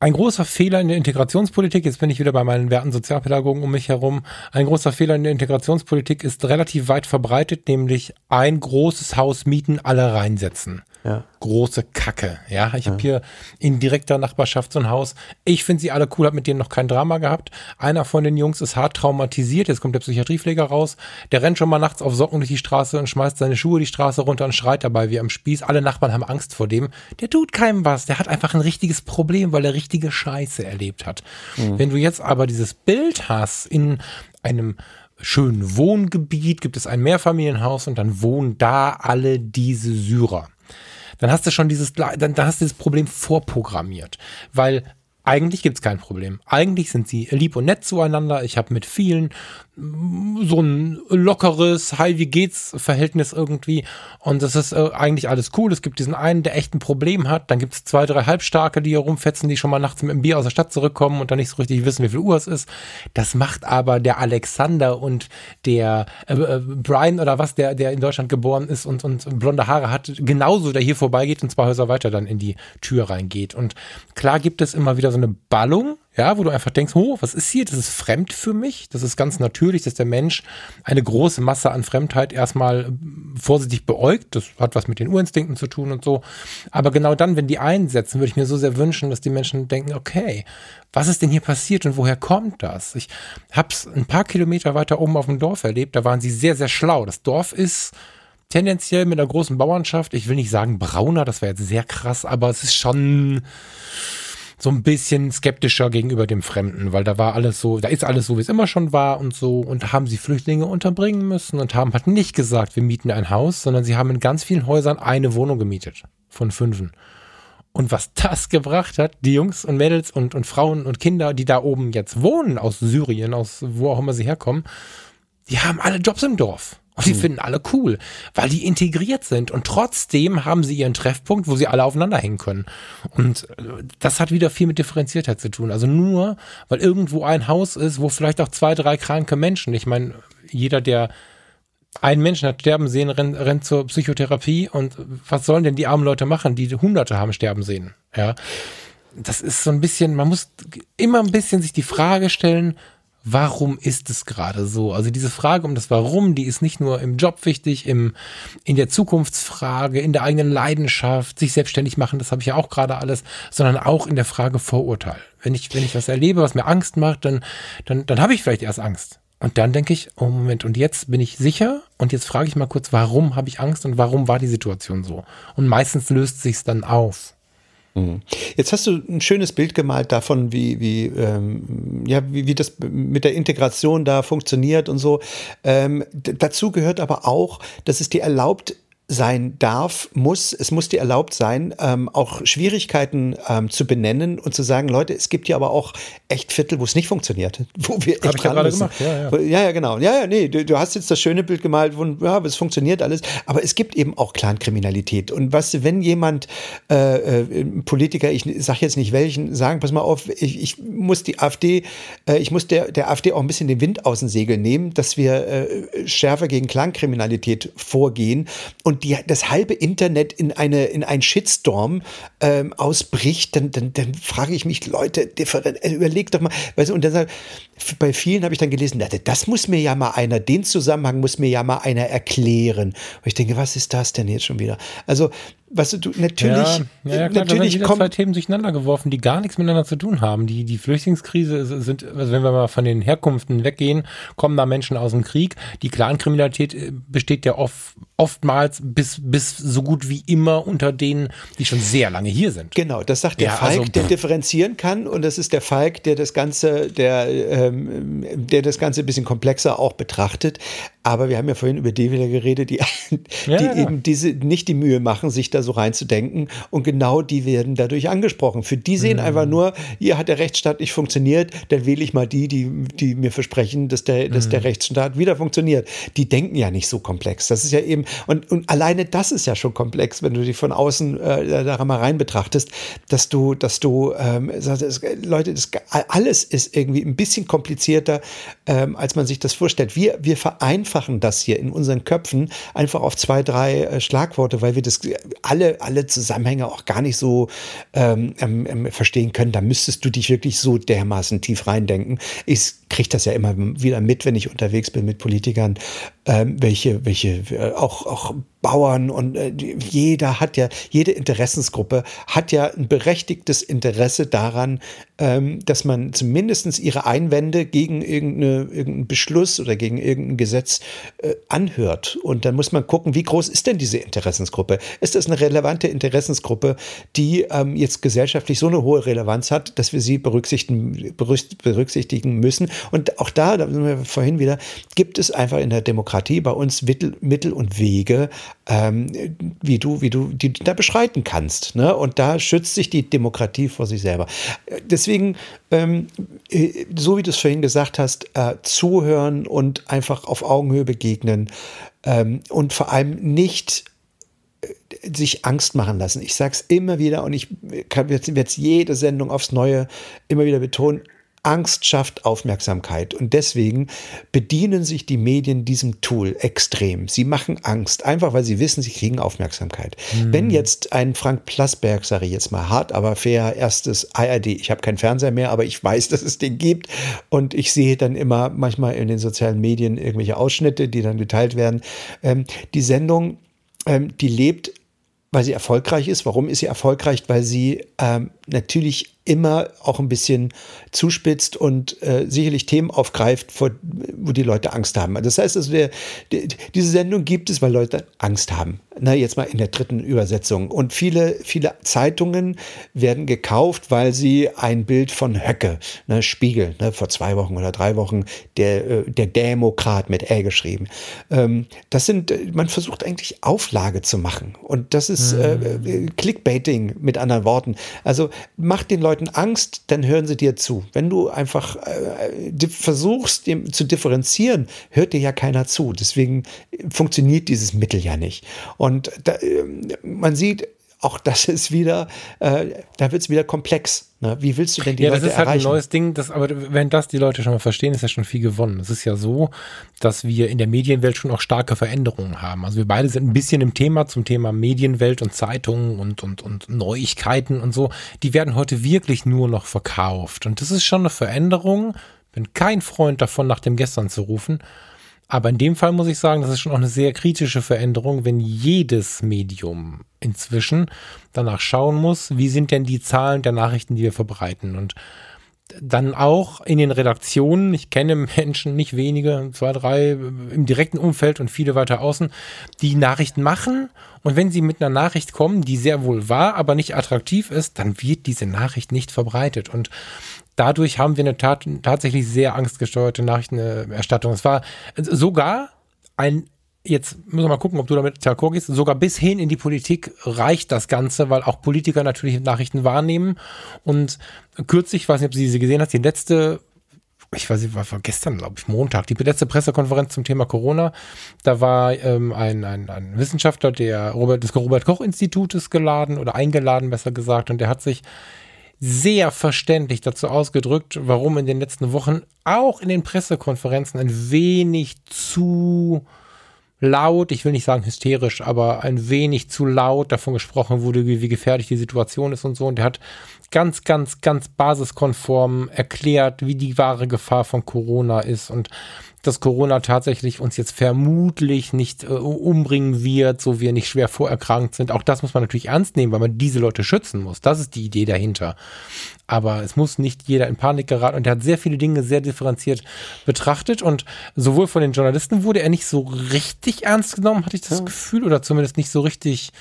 Ein großer Fehler in der Integrationspolitik, jetzt bin ich wieder bei meinen werten Sozialpädagogen um mich herum, ein großer Fehler in der Integrationspolitik ist relativ weit verbreitet, nämlich ein großes Haus mieten, alle reinsetzen. Ja. Große Kacke. Ja, ich ja. habe hier in direkter Nachbarschaft so ein Haus. Ich finde sie alle cool, habe mit denen noch kein Drama gehabt. Einer von den Jungs ist hart traumatisiert. Jetzt kommt der Psychiatriepfleger raus. Der rennt schon mal nachts auf Socken durch die Straße und schmeißt seine Schuhe die Straße runter und schreit dabei wie am Spieß. Alle Nachbarn haben Angst vor dem. Der tut keinem was. Der hat einfach ein richtiges Problem, weil er richtige Scheiße erlebt hat. Mhm. Wenn du jetzt aber dieses Bild hast in einem schönen Wohngebiet, gibt es ein Mehrfamilienhaus und dann wohnen da alle diese Syrer dann hast du schon dieses, dann, dann hast du das Problem vorprogrammiert. Weil eigentlich gibt es kein Problem. Eigentlich sind sie lieb und nett zueinander. Ich habe mit vielen so ein lockeres, hi, wie geht's Verhältnis irgendwie. Und das ist äh, eigentlich alles cool. Es gibt diesen einen, der echt ein Problem hat. Dann gibt es zwei, drei Halbstarke, die hier rumfetzen, die schon mal nachts mit dem Bier aus der Stadt zurückkommen und dann nicht so richtig wissen, wie viel Uhr es ist. Das macht aber der Alexander und der äh, äh, Brian oder was, der, der in Deutschland geboren ist und, und blonde Haare hat, genauso, der hier vorbeigeht und zwei Häuser weiter dann in die Tür reingeht. Und klar gibt es immer wieder so eine Ballung ja, wo du einfach denkst, oh, was ist hier? Das ist fremd für mich. Das ist ganz natürlich, dass der Mensch eine große Masse an Fremdheit erstmal ähm, vorsichtig beäugt. Das hat was mit den Urinstinkten zu tun und so. Aber genau dann, wenn die einsetzen, würde ich mir so sehr wünschen, dass die Menschen denken, okay, was ist denn hier passiert und woher kommt das? Ich habe es ein paar Kilometer weiter oben auf dem Dorf erlebt. Da waren sie sehr, sehr schlau. Das Dorf ist tendenziell mit einer großen Bauernschaft. Ich will nicht sagen brauner, das wäre jetzt sehr krass, aber es ist schon so ein bisschen skeptischer gegenüber dem Fremden, weil da war alles so, da ist alles so, wie es immer schon war und so. Und haben sie Flüchtlinge unterbringen müssen und haben halt nicht gesagt, wir mieten ein Haus, sondern sie haben in ganz vielen Häusern eine Wohnung gemietet. Von fünfen. Und was das gebracht hat, die Jungs und Mädels und, und Frauen und Kinder, die da oben jetzt wohnen, aus Syrien, aus wo auch immer sie herkommen, die haben alle Jobs im Dorf. Und die hm. finden alle cool, weil die integriert sind und trotzdem haben sie ihren Treffpunkt, wo sie alle aufeinander hängen können. Und äh, das hat wieder viel mit Differenziertheit zu tun. Also nur, weil irgendwo ein Haus ist, wo vielleicht auch zwei, drei kranke Menschen, ich meine, jeder, der einen Menschen hat sterben sehen, rennt, rennt zur Psychotherapie und was sollen denn die armen Leute machen, die Hunderte haben sterben sehen? Ja. Das ist so ein bisschen, man muss immer ein bisschen sich die Frage stellen, warum ist es gerade so? Also diese Frage um das Warum, die ist nicht nur im Job wichtig, im, in der Zukunftsfrage, in der eigenen Leidenschaft, sich selbstständig machen, das habe ich ja auch gerade alles, sondern auch in der Frage Vorurteil. Wenn ich, wenn ich was erlebe, was mir Angst macht, dann, dann, dann habe ich vielleicht erst Angst. Und dann denke ich, oh Moment, und jetzt bin ich sicher und jetzt frage ich mal kurz, warum habe ich Angst und warum war die Situation so? Und meistens löst sich dann auf. Mhm. Jetzt hast du ein schönes Bild gemalt davon, wie, wie, ähm, ja, wie, wie das mit der Integration da funktioniert und so. Ähm, dazu gehört aber auch, dass es dir erlaubt, sein darf, muss, es muss dir erlaubt sein, ähm, auch Schwierigkeiten ähm, zu benennen und zu sagen, Leute, es gibt ja aber auch echt Viertel, wo es nicht funktioniert, wo wir echt Hab ich ja gerade gemacht, ja, ja. ja, ja, genau. Ja, ja, nee, du, du, hast jetzt das schöne Bild gemalt, wo, ja, es funktioniert alles, aber es gibt eben auch Clankriminalität. Und was, wenn jemand, äh, äh, Politiker, ich sage jetzt nicht welchen, sagen, pass mal auf, ich, ich muss die AfD, äh, ich muss der, der AfD auch ein bisschen den Wind aus den Segeln nehmen, dass wir äh, schärfer gegen Clankriminalität vorgehen. Und die, das halbe Internet in, eine, in einen Shitstorm ähm, ausbricht, dann, dann, dann frage ich mich, Leute, äh, überlegt doch mal, weißt du, und dann sagt, bei vielen habe ich dann gelesen, das muss mir ja mal einer, den Zusammenhang muss mir ja mal einer erklären. Und ich denke, was ist das denn jetzt schon wieder? Also, was du, natürlich, ja, ja, ja klar, natürlich kommen zwei Themen durcheinander geworfen, die gar nichts miteinander zu tun haben. Die, die Flüchtlingskrise sind, also wenn wir mal von den Herkunften weggehen, kommen da Menschen aus dem Krieg. Die Clankriminalität äh, besteht ja oft, oftmals bis, bis so gut wie immer unter denen, die schon sehr lange hier sind. Genau, das sagt der ja, Falk, also, der differenzieren kann und das ist der Falk, der das Ganze, der, ähm, der das Ganze ein bisschen komplexer auch betrachtet. Aber wir haben ja vorhin über die wieder geredet, die, die ja, eben diese nicht die Mühe machen, sich da so reinzudenken. Und genau die werden dadurch angesprochen. Für die sehen mhm. einfach nur, hier hat der Rechtsstaat nicht funktioniert, dann wähle ich mal die, die, die mir versprechen, dass der, mhm. dass der mhm. Rechtsstaat wieder funktioniert. Die denken ja nicht so komplex. Das ist ja eben, und, und alleine das ist ja schon komplex, wenn du dich von außen äh, da mal rein betrachtest, dass du, dass du, ähm, das, Leute, das, alles ist irgendwie ein bisschen komplizierter, ähm, als man sich das vorstellt. Wir, wir vereinfachen vereinfachen das hier in unseren Köpfen einfach auf zwei, drei äh, Schlagworte, weil wir das alle, alle Zusammenhänge auch gar nicht so ähm, ähm, ähm, verstehen können. Da müsstest du dich wirklich so dermaßen tief reindenken. Ich kriege das ja immer wieder mit, wenn ich unterwegs bin mit Politikern, ähm, welche, welche äh, auch, auch Bauern und äh, jeder hat ja, jede Interessensgruppe hat ja ein berechtigtes Interesse daran, ähm, dass man zumindest ihre Einwände gegen irgendeine, irgendeinen Beschluss oder gegen irgendein Gesetz äh, anhört. Und dann muss man gucken, wie groß ist denn diese Interessensgruppe? Ist das eine relevante Interessensgruppe, die ähm, jetzt gesellschaftlich so eine hohe Relevanz hat, dass wir sie berücksichtigen, berücksichtigen müssen? Und auch da, da sind wir vorhin wieder, gibt es einfach in der Demokratie bei uns Mittel, und Wege, ähm, wie du, wie du die da beschreiten kannst. Ne? Und da schützt sich die Demokratie vor sich selber. Deswegen, ähm, äh, so wie du es vorhin gesagt hast, äh, zuhören und einfach auf Augenhöhe begegnen ähm, und vor allem nicht äh, sich Angst machen lassen. Ich sage es immer wieder und ich werde es jede Sendung aufs Neue immer wieder betonen. Angst schafft Aufmerksamkeit und deswegen bedienen sich die Medien diesem Tool extrem. Sie machen Angst, einfach weil sie wissen, sie kriegen Aufmerksamkeit. Mhm. Wenn jetzt ein Frank Plasberg, sage ich jetzt mal hart, aber fair, erstes ARD, ich habe keinen Fernseher mehr, aber ich weiß, dass es den gibt und ich sehe dann immer manchmal in den sozialen Medien irgendwelche Ausschnitte, die dann geteilt werden. Ähm, die Sendung, ähm, die lebt weil sie erfolgreich ist. Warum ist sie erfolgreich? Weil sie ähm, natürlich immer auch ein bisschen zuspitzt und äh, sicherlich Themen aufgreift, vor, wo die Leute Angst haben. Das heißt also, der, der, diese Sendung gibt es, weil Leute Angst haben. Na, jetzt mal in der dritten Übersetzung. Und viele, viele Zeitungen werden gekauft, weil sie ein Bild von Höcke, ne, Spiegel, ne, vor zwei Wochen oder drei Wochen, der, äh, der Demokrat mit Ä geschrieben. Ähm, das sind, man versucht eigentlich Auflage zu machen. Und das ist äh, mhm. äh, Clickbaiting mit anderen Worten. Also mach den Leuten Angst, dann hören sie dir zu. Wenn du einfach äh, versuchst dem, zu differenzieren, hört dir ja keiner zu. Deswegen funktioniert dieses Mittel ja nicht. Und da, äh, man sieht, auch das ist wieder, äh, da wird es wieder komplex. Ne? Wie willst du denn die ja, Leute erreichen? Ja, das ist halt ein neues Ding, das, aber wenn das die Leute schon mal verstehen, ist ja schon viel gewonnen. Es ist ja so, dass wir in der Medienwelt schon auch starke Veränderungen haben. Also wir beide sind ein bisschen im Thema zum Thema Medienwelt und Zeitungen und, und, und Neuigkeiten und so. Die werden heute wirklich nur noch verkauft. Und das ist schon eine Veränderung. Bin kein Freund davon, nach dem Gestern zu rufen. Aber in dem Fall muss ich sagen, das ist schon auch eine sehr kritische Veränderung, wenn jedes Medium inzwischen danach schauen muss, wie sind denn die Zahlen der Nachrichten, die wir verbreiten. Und dann auch in den Redaktionen, ich kenne Menschen, nicht wenige, zwei, drei im direkten Umfeld und viele weiter außen, die Nachrichten machen. Und wenn sie mit einer Nachricht kommen, die sehr wohl war, aber nicht attraktiv ist, dann wird diese Nachricht nicht verbreitet. Und dadurch haben wir eine tat tatsächlich sehr angstgesteuerte Nachrichtenerstattung. Es war sogar ein jetzt müssen wir mal gucken, ob du damit d'accord gehst. Sogar bis hin in die Politik reicht das Ganze, weil auch Politiker natürlich Nachrichten wahrnehmen. Und kürzlich, ich weiß nicht, ob sie sie gesehen hat, die letzte ich weiß nicht, war gestern, glaube ich, Montag, die letzte Pressekonferenz zum Thema Corona. Da war ähm, ein, ein, ein Wissenschaftler der Robert, des Robert-Koch-Institutes geladen oder eingeladen, besser gesagt, und der hat sich sehr verständlich dazu ausgedrückt, warum in den letzten Wochen auch in den Pressekonferenzen ein wenig zu laut, ich will nicht sagen hysterisch, aber ein wenig zu laut davon gesprochen wurde, wie, gefährlich die Situation ist und so. Und der hat ganz, ganz, ganz basiskonform erklärt, wie die wahre Gefahr von Corona ist und dass Corona tatsächlich uns jetzt vermutlich nicht äh, umbringen wird, so wir nicht schwer vorerkrankt sind. Auch das muss man natürlich ernst nehmen, weil man diese Leute schützen muss. Das ist die Idee dahinter. Aber es muss nicht jeder in Panik geraten und er hat sehr viele Dinge sehr differenziert betrachtet und sowohl von den Journalisten wurde er nicht so richtig ernst genommen, hatte ich das ja. Gefühl, oder zumindest nicht so richtig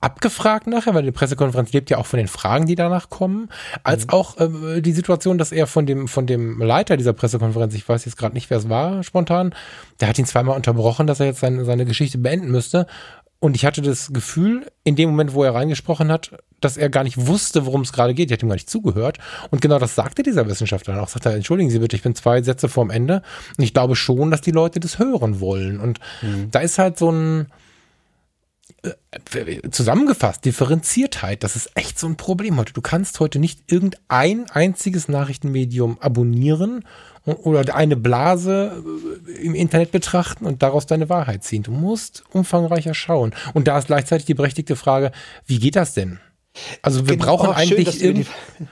abgefragt nachher, weil die Pressekonferenz lebt ja auch von den Fragen, die danach kommen, als mhm. auch äh, die Situation, dass er von dem von dem Leiter dieser Pressekonferenz, ich weiß jetzt gerade nicht, wer es war, spontan, der hat ihn zweimal unterbrochen, dass er jetzt seine, seine Geschichte beenden müsste. Und ich hatte das Gefühl, in dem Moment, wo er reingesprochen hat, dass er gar nicht wusste, worum es gerade geht. Ich hat ihm gar nicht zugehört. Und genau das sagte dieser Wissenschaftler dann auch. Sagt er, entschuldigen Sie bitte, ich bin zwei Sätze vorm Ende. Und ich glaube schon, dass die Leute das hören wollen. Und mhm. da ist halt so ein, zusammengefasst, Differenziertheit, das ist echt so ein Problem heute. Du kannst heute nicht irgendein einziges Nachrichtenmedium abonnieren oder eine Blase äh, im Internet betrachten und daraus deine Wahrheit ziehen. Du musst umfangreicher schauen. Und da ist gleichzeitig die berechtigte Frage, wie geht das denn? Also wir genau, brauchen eigentlich schön, die,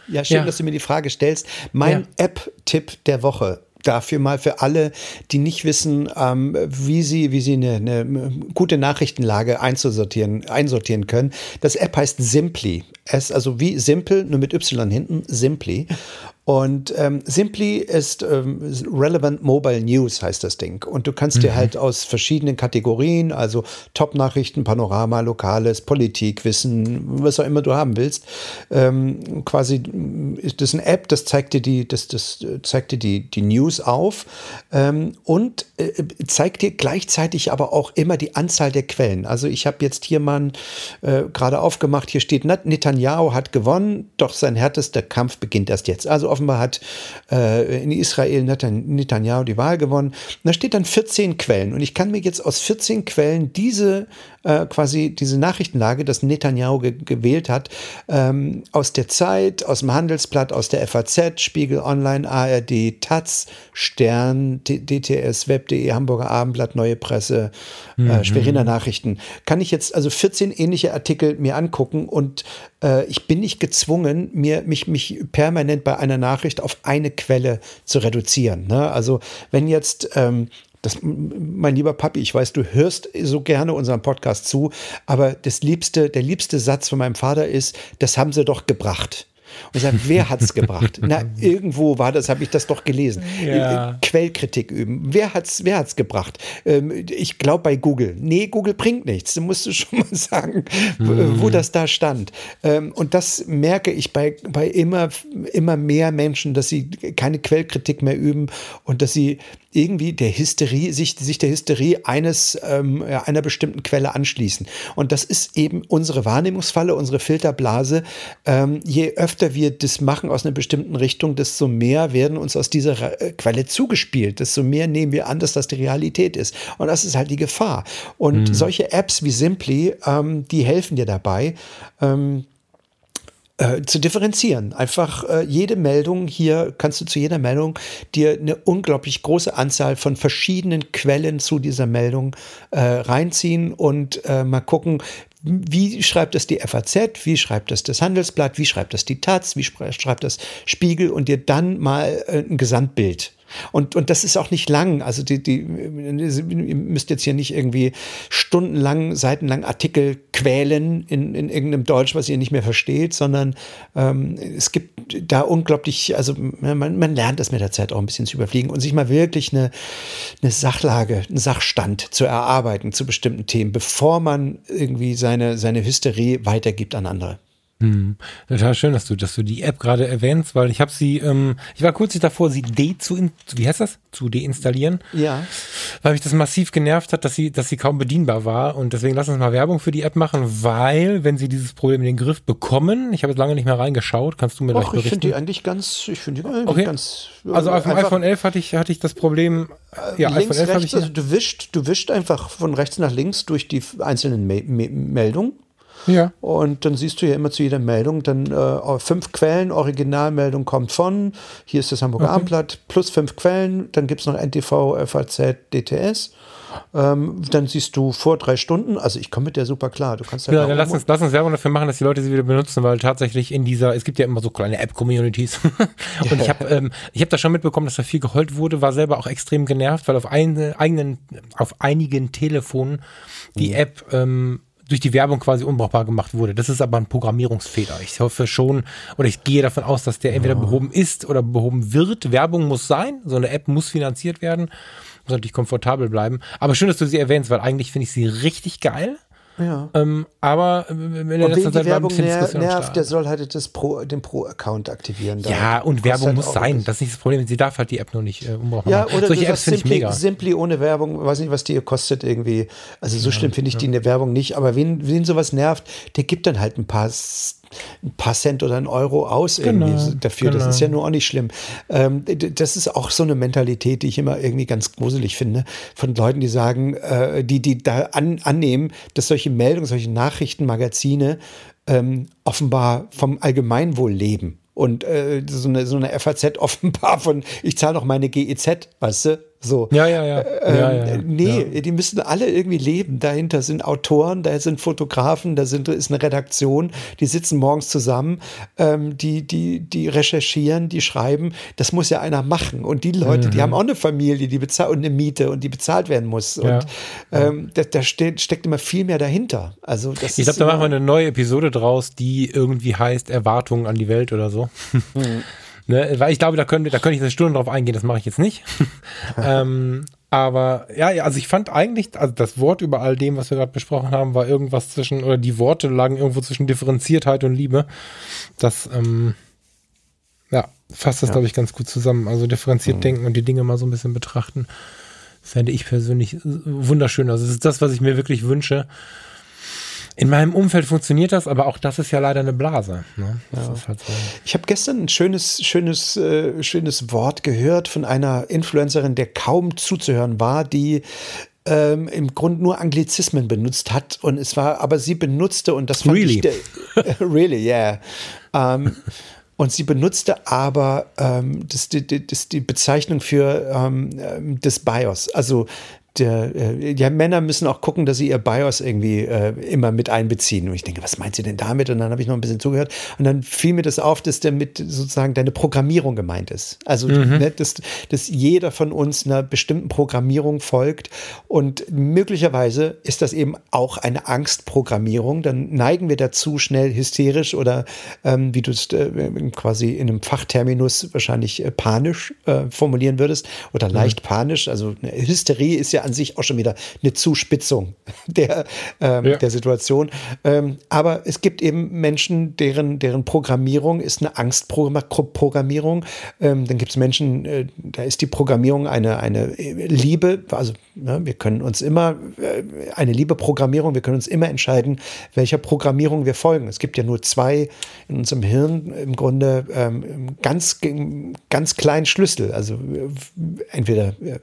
ja schön, ja. dass du mir die Frage stellst. Mein ja. App-Tipp der Woche dafür mal für alle, die nicht wissen, ähm, wie sie, wie sie eine, eine, gute Nachrichtenlage einzusortieren, einsortieren können. Das App heißt Simply. Es, also wie simpel, nur mit Y hinten, Simply. Und ähm, Simply ist ähm, Relevant Mobile News, heißt das Ding. Und du kannst mhm. dir halt aus verschiedenen Kategorien, also Top-Nachrichten, Panorama, Lokales, Politik, Wissen, was auch immer du haben willst, ähm, quasi ist das eine App, das zeigt dir die, das, das zeigt dir die, die News auf ähm, und äh, zeigt dir gleichzeitig aber auch immer die Anzahl der Quellen. Also ich habe jetzt hier mal äh, gerade aufgemacht, hier steht, Netanyahu hat gewonnen, doch sein härtester Kampf beginnt erst jetzt. Also offenbar hat äh, in Israel Netanyahu die Wahl gewonnen. Und da steht dann 14 Quellen. Und ich kann mir jetzt aus 14 Quellen diese äh, quasi diese Nachrichtenlage, das Netanyahu ge gewählt hat, ähm, aus der Zeit, aus dem Handelsblatt, aus der FAZ, Spiegel Online, ARD, Taz, Stern, DTS, Web.de, Hamburger Abendblatt, Neue Presse, äh, mhm. äh, Schweriner Nachrichten. Kann ich jetzt also 14 ähnliche Artikel mir angucken und äh, ich bin nicht gezwungen, mir, mich, mich permanent bei einer Nachricht auf eine Quelle zu reduzieren. Ne? Also wenn jetzt ähm, das, mein lieber Papi, ich weiß, du hörst so gerne unseren Podcast zu, aber das liebste, der liebste Satz von meinem Vater ist, das haben sie doch gebracht. Und sagt, wer hat es gebracht? Na, irgendwo war das, habe ich das doch gelesen. Ja. Äh, Quellkritik üben. Wer hat's, wer hat's gebracht? Ähm, ich glaube bei Google. Nee, Google bringt nichts. Du musst schon mal sagen, mhm. wo das da stand. Ähm, und das merke ich bei, bei immer, immer mehr Menschen, dass sie keine Quellkritik mehr üben und dass sie irgendwie der Hysterie, sich, sich der Hysterie eines, ähm, einer bestimmten Quelle anschließen. Und das ist eben unsere Wahrnehmungsfalle, unsere Filterblase. Ähm, je öfter wir das machen aus einer bestimmten Richtung, desto mehr werden uns aus dieser äh, Quelle zugespielt, desto mehr nehmen wir an, dass das die Realität ist. Und das ist halt die Gefahr. Und mhm. solche Apps wie Simply, ähm, die helfen dir dabei. Ähm, äh, zu differenzieren. Einfach äh, jede Meldung hier kannst du zu jeder Meldung dir eine unglaublich große Anzahl von verschiedenen Quellen zu dieser Meldung äh, reinziehen und äh, mal gucken, wie schreibt das die FAZ, wie schreibt das das Handelsblatt, wie schreibt das die Taz, wie schreibt das Spiegel und dir dann mal äh, ein Gesamtbild und, und das ist auch nicht lang. Also die, die, ihr müsst jetzt hier nicht irgendwie stundenlang, seitenlang Artikel quälen in, in irgendeinem Deutsch, was ihr nicht mehr versteht, sondern ähm, es gibt da unglaublich, also man, man lernt das mit der Zeit auch ein bisschen zu überfliegen und sich mal wirklich eine, eine Sachlage, einen Sachstand zu erarbeiten zu bestimmten Themen, bevor man irgendwie seine, seine Hysterie weitergibt an andere. Hm. Total schön, dass du, dass du die App gerade erwähnst, weil ich habe sie, ähm, ich war kurz davor, sie de zu, wie heißt das, zu deinstallieren. Ja. Weil mich das massiv genervt hat, dass sie, dass sie kaum bedienbar war und deswegen lass uns mal Werbung für die App machen, weil wenn sie dieses Problem in den Griff bekommen, ich habe jetzt lange nicht mehr reingeschaut, kannst du mir Och, gleich berichten? Ich finde die eigentlich ganz, ich finde die eigentlich okay. ganz. Also auf dem iPhone 11 hatte ich, hatte ich das Problem. Äh, ja, links, iPhone 11 rechts, ich, also du wischst, du wischst einfach von rechts nach links durch die einzelnen Me Me Meldungen ja. Und dann siehst du ja immer zu jeder Meldung dann äh, fünf Quellen, Originalmeldung kommt von, hier ist das Hamburger okay. Abendblatt, plus fünf Quellen, dann gibt es noch NTV, FAZ, DTS. Ähm, dann siehst du vor drei Stunden, also ich komme mit der super klar. Du kannst halt ja, dann lass uns, lass uns Werbung dafür machen, dass die Leute sie wieder benutzen, weil tatsächlich in dieser, es gibt ja immer so kleine App-Communities und ich habe ähm, ich hab da schon mitbekommen, dass da viel geheult wurde, war selber auch extrem genervt, weil auf, ein, eigenen, auf einigen Telefonen die mhm. App ähm, durch die Werbung quasi unbrauchbar gemacht wurde. Das ist aber ein Programmierungsfehler. Ich hoffe schon, oder ich gehe davon aus, dass der entweder behoben ist oder behoben wird. Werbung muss sein, so eine App muss finanziert werden, muss natürlich komfortabel bleiben. Aber schön, dass du sie erwähnst, weil eigentlich finde ich sie richtig geil. Ja. Ähm, aber in der letzten Zeit war ein bisschen ner nervt, der soll halt das Pro, den Pro-Account aktivieren. Ja, und Werbung halt muss sein. Das ist nicht das Problem. Sie darf halt die App noch nicht äh, umbrauchen. Ja, oder Solche Apps finde ich mega. Simply ohne Werbung, weiß nicht, was die kostet irgendwie. Also so ja, schlimm finde ich ja. die in der Werbung nicht. Aber wen, wen sowas nervt, der gibt dann halt ein paar ein paar Cent oder ein Euro aus genau, irgendwie dafür. Genau. Das ist ja nur auch nicht schlimm. Ähm, das ist auch so eine Mentalität, die ich immer irgendwie ganz gruselig finde, von Leuten, die sagen, äh, die, die da an, annehmen, dass solche Meldungen, solche Nachrichtenmagazine ähm, offenbar vom Allgemeinwohl leben. Und äh, so, eine, so eine FAZ offenbar von, ich zahle noch meine GEZ, weißt du? So. Ja, ja, ja. Ähm, ja, ja, nee, ja. die müssen alle irgendwie leben. Dahinter sind Autoren, da sind Fotografen, da sind, ist eine Redaktion, die sitzen morgens zusammen, ähm, die, die, die recherchieren, die schreiben. Das muss ja einer machen. Und die Leute, mhm. die haben auch eine Familie, die bezahlt und eine Miete und die bezahlt werden muss. Und ähm, da, da steht, steckt immer viel mehr dahinter. Also das ich glaube, da machen wir eine neue Episode draus, die irgendwie heißt Erwartungen an die Welt oder so. Mhm. Ne? Weil ich glaube, da könnte, da könnte ich eine Stunde drauf eingehen, das mache ich jetzt nicht. ähm, aber ja, also ich fand eigentlich, also das Wort über all dem, was wir gerade besprochen haben, war irgendwas zwischen, oder die Worte lagen irgendwo zwischen Differenziertheit und Liebe. Das, ähm, ja, fasst das, ja. glaube ich, ganz gut zusammen. Also differenziert mhm. denken und die Dinge mal so ein bisschen betrachten, fände ich persönlich wunderschön. Also das ist das, was ich mir wirklich wünsche. In meinem Umfeld funktioniert das, aber auch das ist ja leider eine Blase. Ne? Ja. Halt so. Ich habe gestern ein schönes, schönes, äh, schönes Wort gehört von einer Influencerin, der kaum zuzuhören war, die ähm, im Grunde nur Anglizismen benutzt hat und es war, aber sie benutzte und das fand really? ich really, yeah. Ähm, und sie benutzte aber ähm, das, die, das, die Bezeichnung für ähm, das BIOS, also der, äh, ja, Männer müssen auch gucken, dass sie ihr BIOS irgendwie äh, immer mit einbeziehen. Und ich denke, was meint sie denn damit? Und dann habe ich noch ein bisschen zugehört. Und dann fiel mir das auf, dass damit sozusagen deine Programmierung gemeint ist. Also, mhm. ne, dass, dass jeder von uns einer bestimmten Programmierung folgt. Und möglicherweise ist das eben auch eine Angstprogrammierung. Dann neigen wir dazu, schnell hysterisch oder ähm, wie du es äh, quasi in einem Fachterminus wahrscheinlich äh, panisch äh, formulieren würdest oder leicht mhm. panisch. Also eine Hysterie ist ja an sich auch schon wieder eine Zuspitzung der, ähm, ja. der Situation. Ähm, aber es gibt eben Menschen, deren, deren Programmierung ist eine Angstprogrammierung. Ähm, dann gibt es Menschen, äh, da ist die Programmierung eine, eine Liebe, also ja, wir können uns immer, äh, eine Liebe-Programmierung, wir können uns immer entscheiden, welcher Programmierung wir folgen. Es gibt ja nur zwei in unserem Hirn im Grunde ähm, ganz, ganz kleinen Schlüssel. Also äh, entweder äh,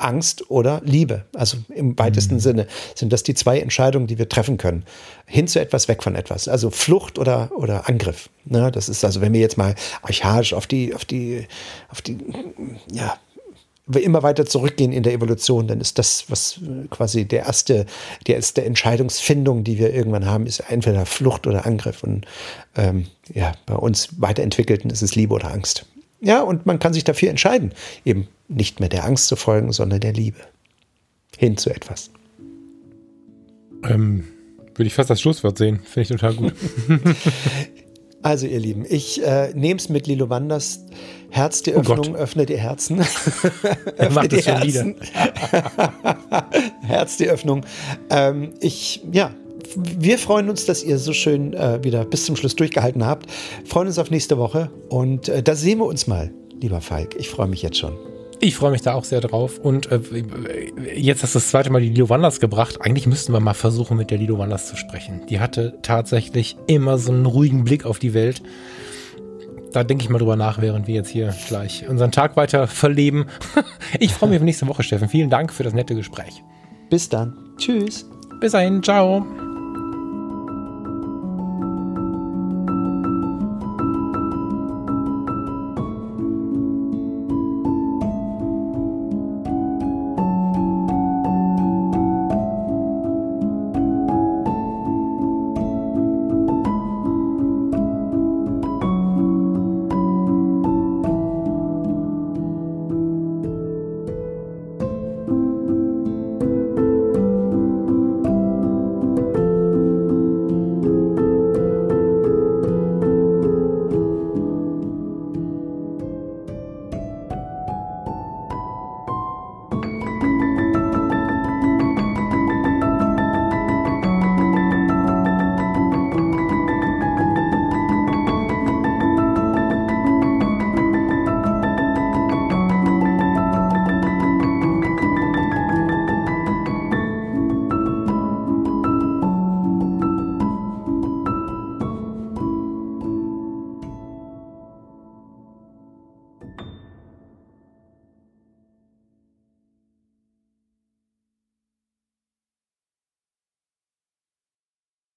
Angst oder Liebe. Also im weitesten mhm. Sinne sind das die zwei Entscheidungen, die wir treffen können. Hin zu etwas, weg von etwas. Also Flucht oder, oder Angriff. Ne, das ist also, wenn wir jetzt mal archaisch auf die, auf die, auf die, ja, wir immer weiter zurückgehen in der Evolution, dann ist das, was quasi der erste, die erste Entscheidungsfindung, die wir irgendwann haben, ist entweder Flucht oder Angriff. Und ähm, ja, bei uns Weiterentwickelten ist es Liebe oder Angst. Ja, und man kann sich dafür entscheiden, eben nicht mehr der Angst zu folgen, sondern der Liebe. Hin zu etwas. Ähm, würde ich fast das Schlusswort sehen. Finde ich total gut. also, ihr Lieben, ich äh, nehme es mit Lilo Wanders. Herz die oh Öffnung, oh öffne die Herzen. er macht schon wieder. Herz die Öffnung. Ähm, ich, ja, wir freuen uns, dass ihr so schön äh, wieder bis zum Schluss durchgehalten habt. Freuen uns auf nächste Woche und äh, da sehen wir uns mal, lieber Falk. Ich freue mich jetzt schon. Ich freue mich da auch sehr drauf. Und äh, jetzt hast du das zweite Mal die Lido Wanders gebracht. Eigentlich müssten wir mal versuchen, mit der Lido Wanders zu sprechen. Die hatte tatsächlich immer so einen ruhigen Blick auf die Welt. Da denke ich mal drüber nach, während wir jetzt hier gleich unseren Tag weiter verleben. ich freue mich auf nächste Woche, Steffen. Vielen Dank für das nette Gespräch. Bis dann. Tschüss. Bis dahin. Ciao.